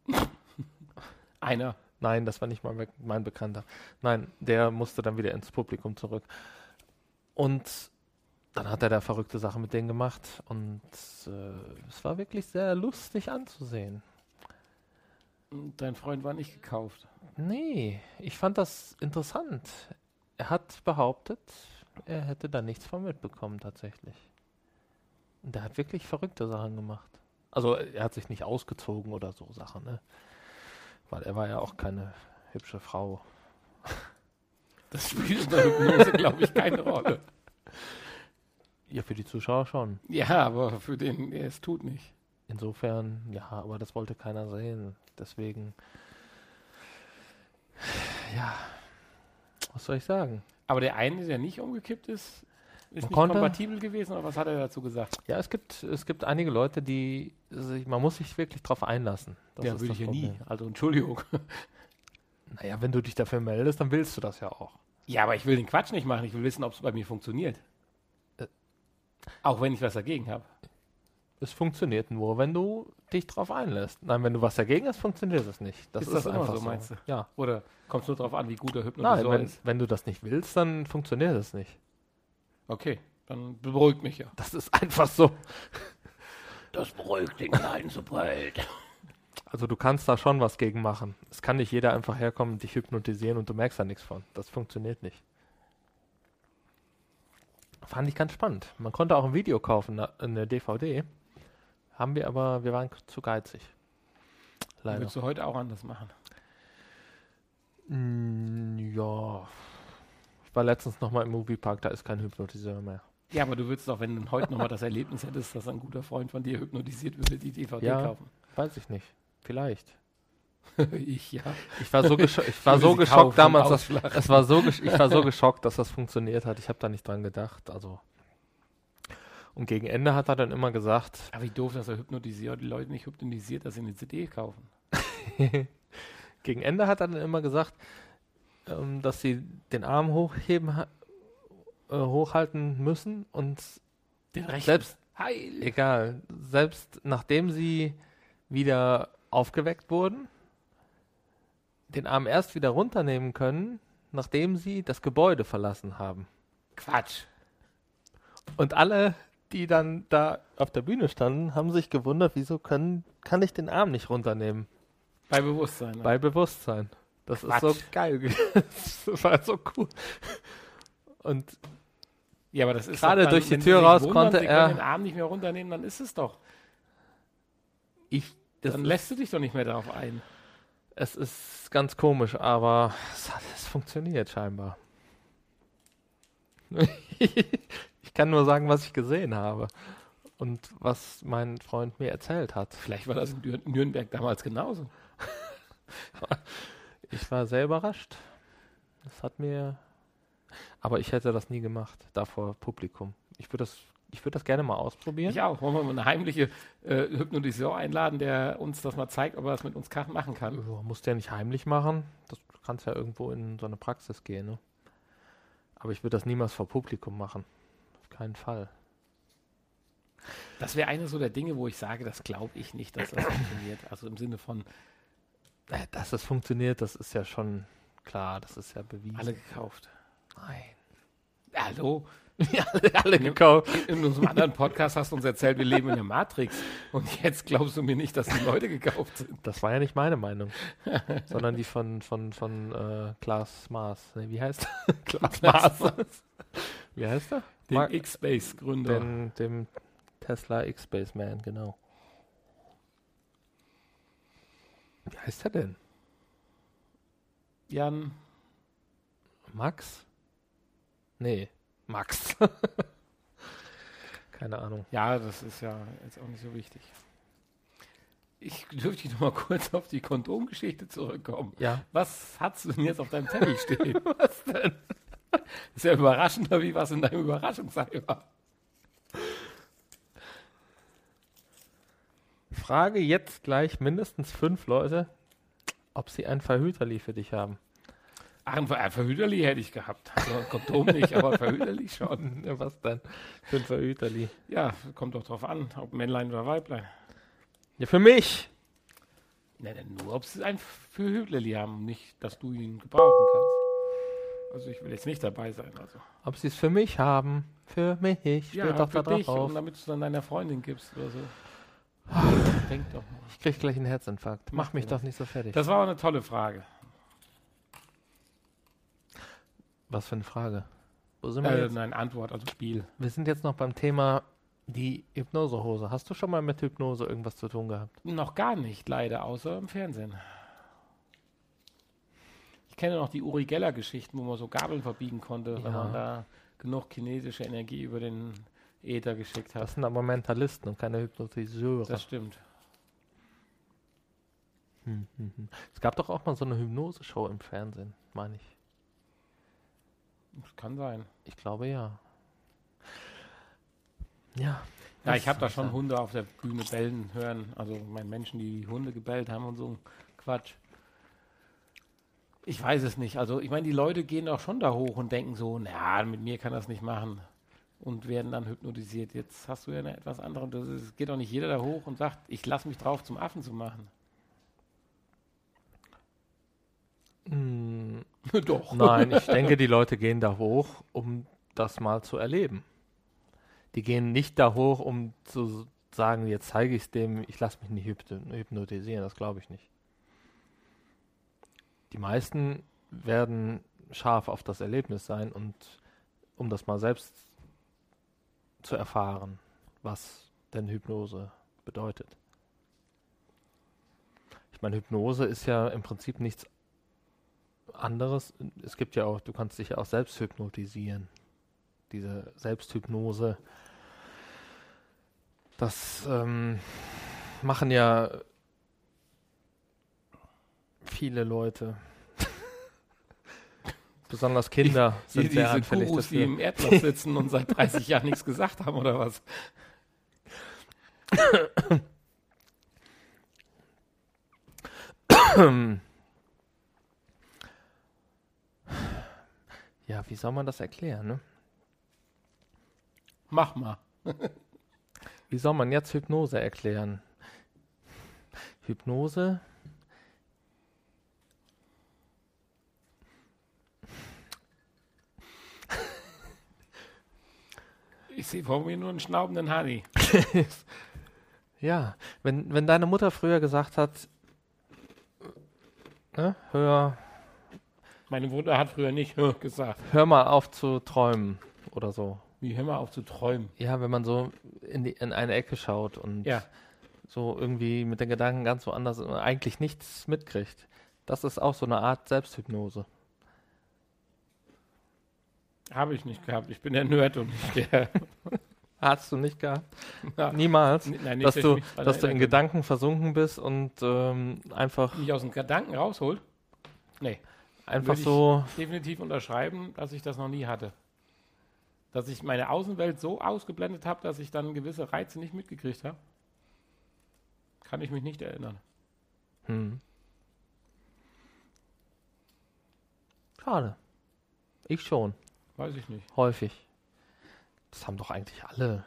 *laughs* Einer. Nein, das war nicht mal mein Bekannter. Nein, der musste dann wieder ins Publikum zurück. Und dann hat er da verrückte Sachen mit denen gemacht. Und äh, es war wirklich sehr lustig anzusehen. Dein Freund war nicht gekauft. Nee, ich fand das interessant. Er hat behauptet, er hätte da nichts von mitbekommen tatsächlich. Und er hat wirklich verrückte Sachen gemacht. Also er hat sich nicht ausgezogen oder so Sachen, ne? Weil er war ja auch keine hübsche Frau. Das spielt in der Hypnose, glaube ich, keine Rolle. Ja, für die Zuschauer schon. Ja, aber für den, der es tut nicht. Insofern, ja, aber das wollte keiner sehen. Deswegen, ja, was soll ich sagen? Aber der eine, der nicht umgekippt ist, ist Man nicht konnte- kompatibel gewesen oder was hat er dazu gesagt? Ja, es gibt, es gibt einige Leute, die sich, man muss sich wirklich drauf einlassen. Das ja, würde ich ja nie. Also Entschuldigung. Naja, wenn du dich dafür meldest, dann willst du das ja auch. Ja, aber ich will den Quatsch nicht machen. Ich will wissen, ob es bei mir funktioniert. Äh. Auch wenn ich was dagegen habe. Es funktioniert nur, wenn du dich drauf einlässt. Nein, wenn du was dagegen hast, funktioniert es nicht. Das Ist ist, das immer einfach so, meinst du? Ja. Oder kommt es nur darauf an, wie gut der Nein, Hypnotiseur wenn, ist? wenn du das nicht willst, dann funktioniert es nicht. Okay, dann beruhigt mich ja. Das ist einfach so. Das beruhigt den Kleinen so bald. Also du kannst da schon was gegen machen. Es kann nicht jeder einfach herkommen und dich hypnotisieren und du merkst da nichts von. Das funktioniert nicht. Fand ich ganz spannend. Man konnte auch ein Video kaufen, eine DVD. Haben wir aber, wir waren zu geizig. Leider. Würdest du heute auch anders machen? Mm, ja. Ich war letztens nochmal im Moviepark, da ist kein Hypnotiseur mehr. Ja, aber du würdest doch, wenn du heute nochmal das Erlebnis hättest, dass ein guter Freund von dir hypnotisiert würde, die DVD Ja. kaufen. Weiß ich nicht. Vielleicht. *laughs* ich, ja. Ich war so, gescho ich war so geschockt damals, *laughs* dass, es war so ich war so geschockt, dass das funktioniert hat. Ich habe da nicht dran gedacht. Also und gegen Ende hat er dann immer gesagt, Aber wie doof, dass er hypnotisiert, die Leute nicht hypnotisiert, dass sie eine CD kaufen. *laughs* gegen Ende hat er dann immer gesagt, ähm, dass sie den Arm hochheben, äh, hochhalten müssen und Den Rechten. selbst Heil. egal, selbst nachdem sie wieder aufgeweckt wurden, den Arm erst wieder runternehmen können, nachdem sie das Gebäude verlassen haben. Quatsch. Und alle, die dann da auf der Bühne standen, haben sich gewundert, wieso können, kann ich den Arm nicht runternehmen? Bei Bewusstsein. ne? Bei Bewusstsein. Das ist so Quatsch. geil. *laughs* das war so cool. Und ja, aber das ist Gerade dann, durch die Tür raus wundern, konnte er- den Arm nicht mehr runternehmen, dann ist es doch. ich, das dann lässt du dich doch nicht mehr darauf ein. es ist ganz komisch, aber es, hat, es funktioniert scheinbar. *laughs* ich kann nur sagen, was ich gesehen habe. Und was mein Freund mir erzählt hat. Vielleicht war das in Dür- Nürnberg damals genauso. *laughs* Ich war sehr überrascht. Das hat mir. Aber ich hätte das nie gemacht, da vor Publikum. Ich würde das, ich würde das gerne mal ausprobieren. Ich auch. Wollen wir mal eine heimliche äh, Hypnotiseur einladen, der uns das mal zeigt, ob er das mit uns machen kann? Ja, musst ja nicht heimlich machen. Das du kannst ja irgendwo in so eine Praxis gehen. Ne? Aber ich würde das niemals vor Publikum machen. Auf keinen Fall. Das wäre eine so der Dinge, wo ich sage, das glaube ich nicht, dass das funktioniert. Also im Sinne von Äh, Dass das funktioniert, das ist ja schon klar. Das ist ja bewiesen. alle gekauft. Nein. Hallo? *laughs* Ja, alle, alle gekauft. In unserem anderen Podcast hast du uns erzählt, wir leben in der Matrix. Und jetzt glaubst du mir nicht, dass die Leute gekauft sind. Das war ja nicht meine Meinung, *laughs* sondern die von, von, von äh, Klaas Maas. Nee, wie heißt er? *laughs* Klaas Maas. Wie heißt er? Den X-Space-Gründer. Dem, dem Tesla X-Space Man, genau. Wie heißt er denn? Jan, Max? Nee, Max. *laughs* Keine Ahnung. ja, das ist ja jetzt auch nicht so wichtig. Ich dürfte noch mal kurz auf die Kondomgeschichte zurückkommen. Ja. Was hast du denn jetzt auf deinem Zettel *laughs* stehen? was denn? Ist ja überraschender, wie was in deinem Überraschungsei war. Frage jetzt gleich mindestens fünf Leute, ob sie ein Verhüterli für dich haben. Ach, ein Ver ein Verhüterli hätte ich gehabt. Also Kondom nicht, aber Verhüterli schon. *laughs* Ja, Was denn für ein Verhüterli? Ja, kommt doch drauf an, ob Männlein oder Weiblein. Ja, für mich. Nein, nein, nur ob sie ein Verhüterli haben, nicht, dass du ihn gebrauchen kannst. Also ich will jetzt nicht dabei sein. Also. Ob sie es für mich haben. Für mich. Ja, doch für da dich drauf. und damit du es dann deiner Freundin gibst oder so. Denk doch mal. Ich krieg gleich einen Herzinfarkt. Mach Mach mich doch nicht so fertig. Das war aber eine tolle Frage. Was für eine Frage. Wo sind wir Äh, jetzt? nein, Antwort, also Spiel. Wir sind jetzt noch beim Thema die Hypnosehose. Hast du schon mal mit Hypnose irgendwas zu tun gehabt? Noch gar nicht, leider, außer im Fernsehen. Ich kenne noch die Uri Geller-Geschichten, wo man so Gabeln verbiegen konnte, wenn Ja. man da genug kinetische Energie über den Äther geschickt Das hat. sind aber Mentalisten und keine Hypnotiseure. Das stimmt. Hm, hm, hm. Es gab doch auch mal so eine Hypnose-Show im Fernsehen, meine ich. Das kann sein. Ich glaube ja. Ja. Ja, ich habe da schon Hunde auf der Bühne bellen hören. Also meine Menschen, die Hunde gebellt haben und so Quatsch. Ich weiß es nicht. Also ich meine, die Leute gehen auch schon da hoch und denken so, na, mit mir kann das nicht machen. Und werden dann hypnotisiert. Jetzt hast du ja eine etwas andere. Es geht doch nicht jeder da hoch und sagt, ich lasse mich drauf, zum Affen zu machen. Hm, *laughs* doch. Nein, ich denke, die Leute gehen da hoch, um das mal zu erleben. Die gehen nicht da hoch, um zu sagen, jetzt zeige ich es dem, ich lasse mich nicht hypno- hypnotisieren. Das glaube ich nicht. Die meisten werden scharf auf das Erlebnis sein und um das mal selbst zu erfahren, was denn Hypnose bedeutet. Ich meine, Hypnose ist ja im Prinzip nichts anderes. Es gibt ja auch, du kannst dich ja auch selbst hypnotisieren. Diese Selbsthypnose. Das ähm, machen ja viele Leute. *laughs* Besonders Kinder Die, sind sehr diese anfällig Gurus, die dafür. im Erdloch sitzen und seit 30 Jahren nichts gesagt haben, oder was? *coughs* Ja, wie soll man das erklären? Ne? Mach mal. Wie soll man jetzt Hypnose erklären? Hypnose Ich sehe vor mir nur einen schnaubenden Honey. *laughs* Ja, wenn, wenn deine Mutter früher gesagt hat, ne, hör, Meine Mutter hat früher nicht *laughs* gesagt. hör mal auf zu träumen oder so. Wie hör mal auf zu träumen. Ja, wenn man so in, die, in eine Ecke schaut und Ja. so irgendwie mit den Gedanken ganz woanders und eigentlich nichts mitkriegt. Das ist auch so eine Art Selbsthypnose. Habe ich nicht gehabt. Ich bin der Nerd und nicht der. *laughs* Hast du nicht gehabt? Ja. Niemals. Nein, nicht, dass du, dass du in Gedanken versunken bist und ähm, einfach. Mich aus dem Gedanken rausholt. Nee. Einfach würde ich- so. Definitiv unterschreiben, dass ich das noch nie hatte. Dass ich meine Außenwelt so ausgeblendet habe, dass ich dann gewisse Reize nicht mitgekriegt habe. Kann ich mich nicht erinnern. Hm. Schade. Ich schon, Weiß ich nicht. häufig. Das haben doch eigentlich alle.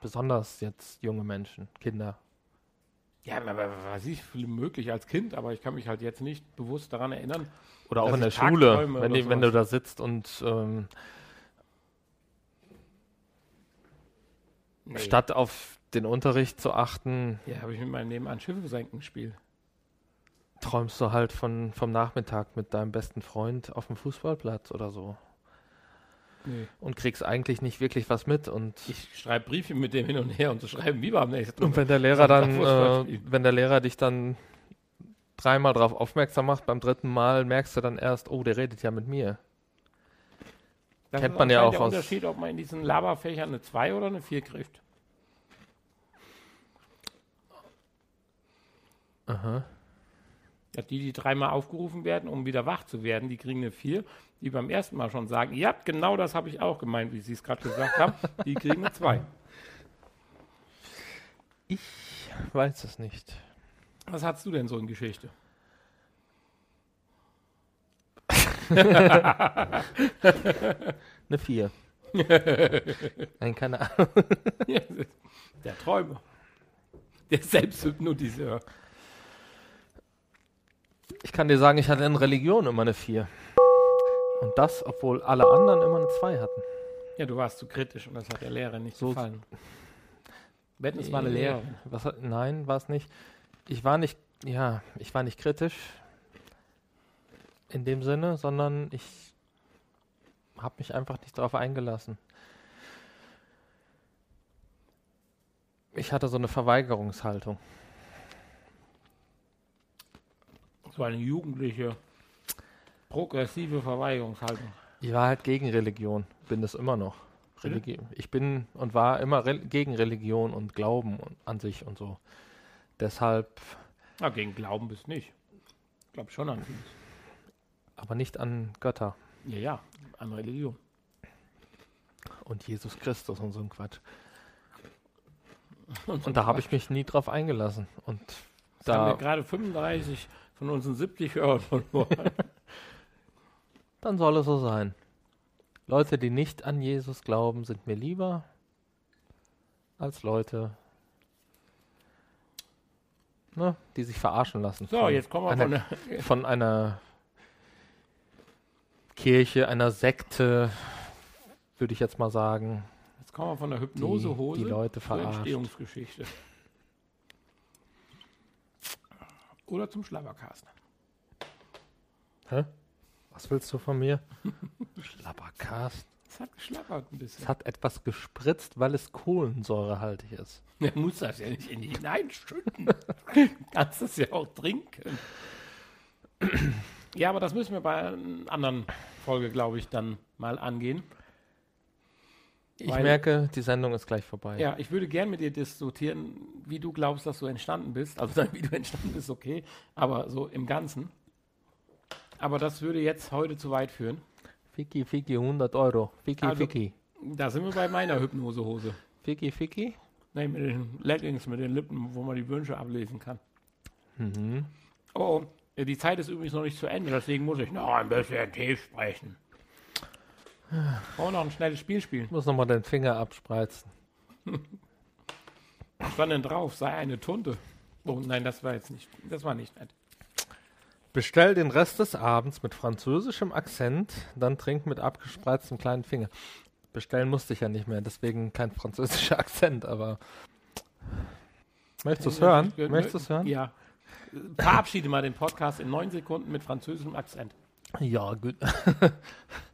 Besonders jetzt junge Menschen, Kinder. Ja, aber was ich viel möglich als Kind, aber ich kann mich halt jetzt nicht bewusst daran erinnern. Oder auch in der Schule, wenn, die, wenn du da sitzt und ähm, Nee. statt auf den Unterricht zu achten, Ja, habe ich mit meinem Nebenan Schiffe senken gespielt. träumst du halt von, vom Nachmittag mit deinem besten Freund auf dem Fußballplatz oder so. Nee. Und kriegst eigentlich nicht wirklich was mit. Und, Ich schreibe Briefe mit dem hin und her, um zu schreiben, wie wir am nächsten und wenn der Lehrer dann, äh, wenn der Lehrer dich dann dreimal darauf aufmerksam macht, beim dritten Mal merkst du dann erst, oh, der redet ja mit mir. Das kennt ist man ja auch der aus- Unterschied, ob man in diesen Laberfächern eine 2 oder eine 4 kriegt. Aha. Ja, die, die dreimal aufgerufen werden, um wieder wach zu werden, die kriegen eine 4. Die beim ersten Mal schon sagen, ja, genau das habe ich auch gemeint, wie Sie es gerade gesagt haben, die kriegen eine 2. Ich weiß es nicht. Was hast du denn so in Geschichte? Eine 4. Nein, keine Ahnung. *laughs* Der Träumer. Der Selbsthypnotiseur. Ich kann dir sagen, ich hatte in Religion immer eine 4. Und das, obwohl alle anderen immer eine 2 hatten. Ja, du warst zu kritisch und das hat der Lehrer nicht So- gefallen. Wetten, es war eine Lehrerin. Was, nein, war es nicht. Ich war nicht, ja, ich war nicht kritisch in dem Sinne, sondern ich habe mich einfach nicht darauf eingelassen. Ich hatte so eine Verweigerungshaltung. So eine jugendliche, progressive Verweigerungshaltung. Ich war halt gegen Religion, bin es immer noch. Religi ich bin und war immer re gegen Religion und Glauben und an sich und so. Deshalb, Na, gegen Glauben bist du nicht. Ich glaube schon an vieles. aber nicht an Götter Ja, ja, an Religion. und Jesus Christus und so ein Quatsch. Und, Und da habe ich mich nie drauf eingelassen. Und Da haben wir gerade 35 von unseren 70 Hörern verloren. *laughs* dann soll es so sein. Leute, die nicht an Jesus glauben, sind mir lieber als Leute, ne, die sich verarschen lassen. So, von jetzt kommen wir einer, von der, *laughs* von einer Kirche, einer Sekte, würde ich jetzt mal sagen, jetzt kommen wir von der die, Hypnosehose die Leute zur verarscht. Entstehungsgeschichte. Oder zum Schlabbercast. Hä? Was willst du von mir? *laughs* Schlabbercast. Es hat geschlappert ein Es bisschen. hat etwas gespritzt, weil es kohlensäurehaltig ist. *laughs* Er muss das ja nicht in die hineinschütten. Du *laughs* kannst es ja auch trinken. Ja, aber das müssen wir bei einer anderen Folge, glaube ich, dann mal angehen. Ich Weil- merke, die Sendung ist gleich vorbei. Ja, ich würde gern mit dir diskutieren, wie du glaubst, dass du entstanden bist. Also *laughs* wie du entstanden bist, okay, aber so im Ganzen. Aber das würde jetzt heute zu weit führen. Ficky, Ficky, 100 Euro. Ficky, Also- Ficky. Da sind wir bei meiner Hypnosehose. Ficky, Ficky. Nein, mit den Leggings, mit den Lippen, wo man die Wünsche ablesen kann. Mhm. Oh, oh, die Zeit ist übrigens noch nicht zu Ende, deswegen muss ich noch ein bisschen tief sprechen. Wollen wir noch ein schnelles Spiel spielen? Ich muss nochmal den Finger abspreizen. *laughs* Was stand denn drauf? Sei eine Tunte. Oh nein, das war jetzt nicht, das war nicht nett. Bestell den Rest des Abends mit französischem Akzent, dann trink mit abgespreiztem kleinen Finger. Bestellen musste ich ja nicht mehr, deswegen kein französischer *laughs* Akzent, aber. Möchtest du es hören? Äh, Möchtest du es hören? Ja. Verabschiede mal den Podcast in neun Sekunden mit französischem Akzent. Ja, gut. *laughs*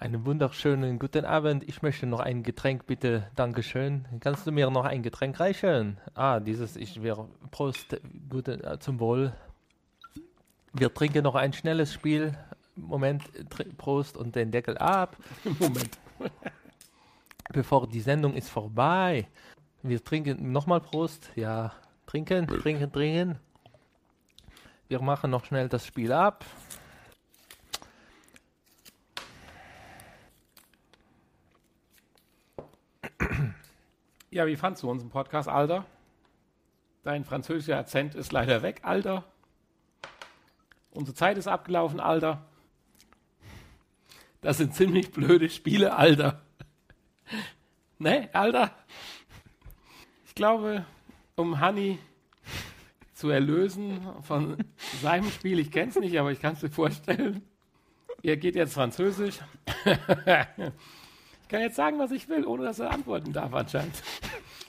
Einen wunderschönen guten Abend. Ich möchte noch ein Getränk, bitte. Dankeschön. Kannst du mir noch ein Getränk reichen? Ah, dieses, ich wäre, Prost, guten, äh, zum Wohl. Wir trinken noch ein schnelles Spiel. Moment, Prost und den Deckel ab, *laughs* Moment. *laughs* bevor die Sendung ist vorbei. Wir trinken nochmal Prost. Ja, trinken, trinken, trinken. Wir machen noch schnell das Spiel ab. Ja, wie fandst du unseren Podcast, Alter? Dein französischer Akzent ist leider weg, Alter. Unsere Zeit ist abgelaufen, Alter. Das sind ziemlich blöde Spiele, Alter. ne, Alter? Ich glaube, um Honey zu erlösen von seinem Spiel, ich kenne es nicht, aber ich kann es mir vorstellen. Er geht jetzt Französisch. *laughs* Ich kann jetzt sagen, was ich will, ohne dass er antworten darf anscheinend.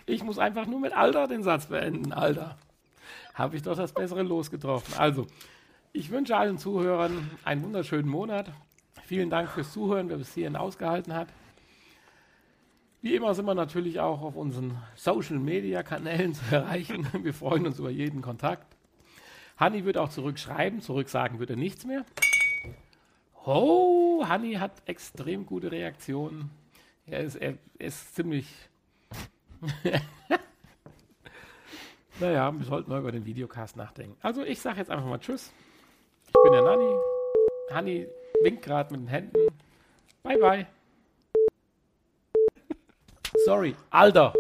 Ich muss einfach nur mit Alter den Satz beenden. Alter. Habe ich doch das bessere Los getroffen. Also, ich wünsche allen Zuhörern einen wunderschönen Monat. Vielen Dank fürs Zuhören, wer bis hierhin ausgehalten hat. Wie immer sind wir natürlich auch auf unseren Social Media Kanälen zu erreichen. Wir freuen uns über jeden Kontakt. Hanni wird auch zurückschreiben, zurücksagen wird er nichts mehr. Oh, Hanni hat extrem gute Reaktionen. Er ist, er ist ziemlich. *laughs* naja, wir sollten mal über den Videocast nachdenken. Also, ich sage jetzt einfach mal Tschüss. Ich bin der Nanni. Hanni winkt gerade mit den Händen. Bye, bye. Sorry, Alter.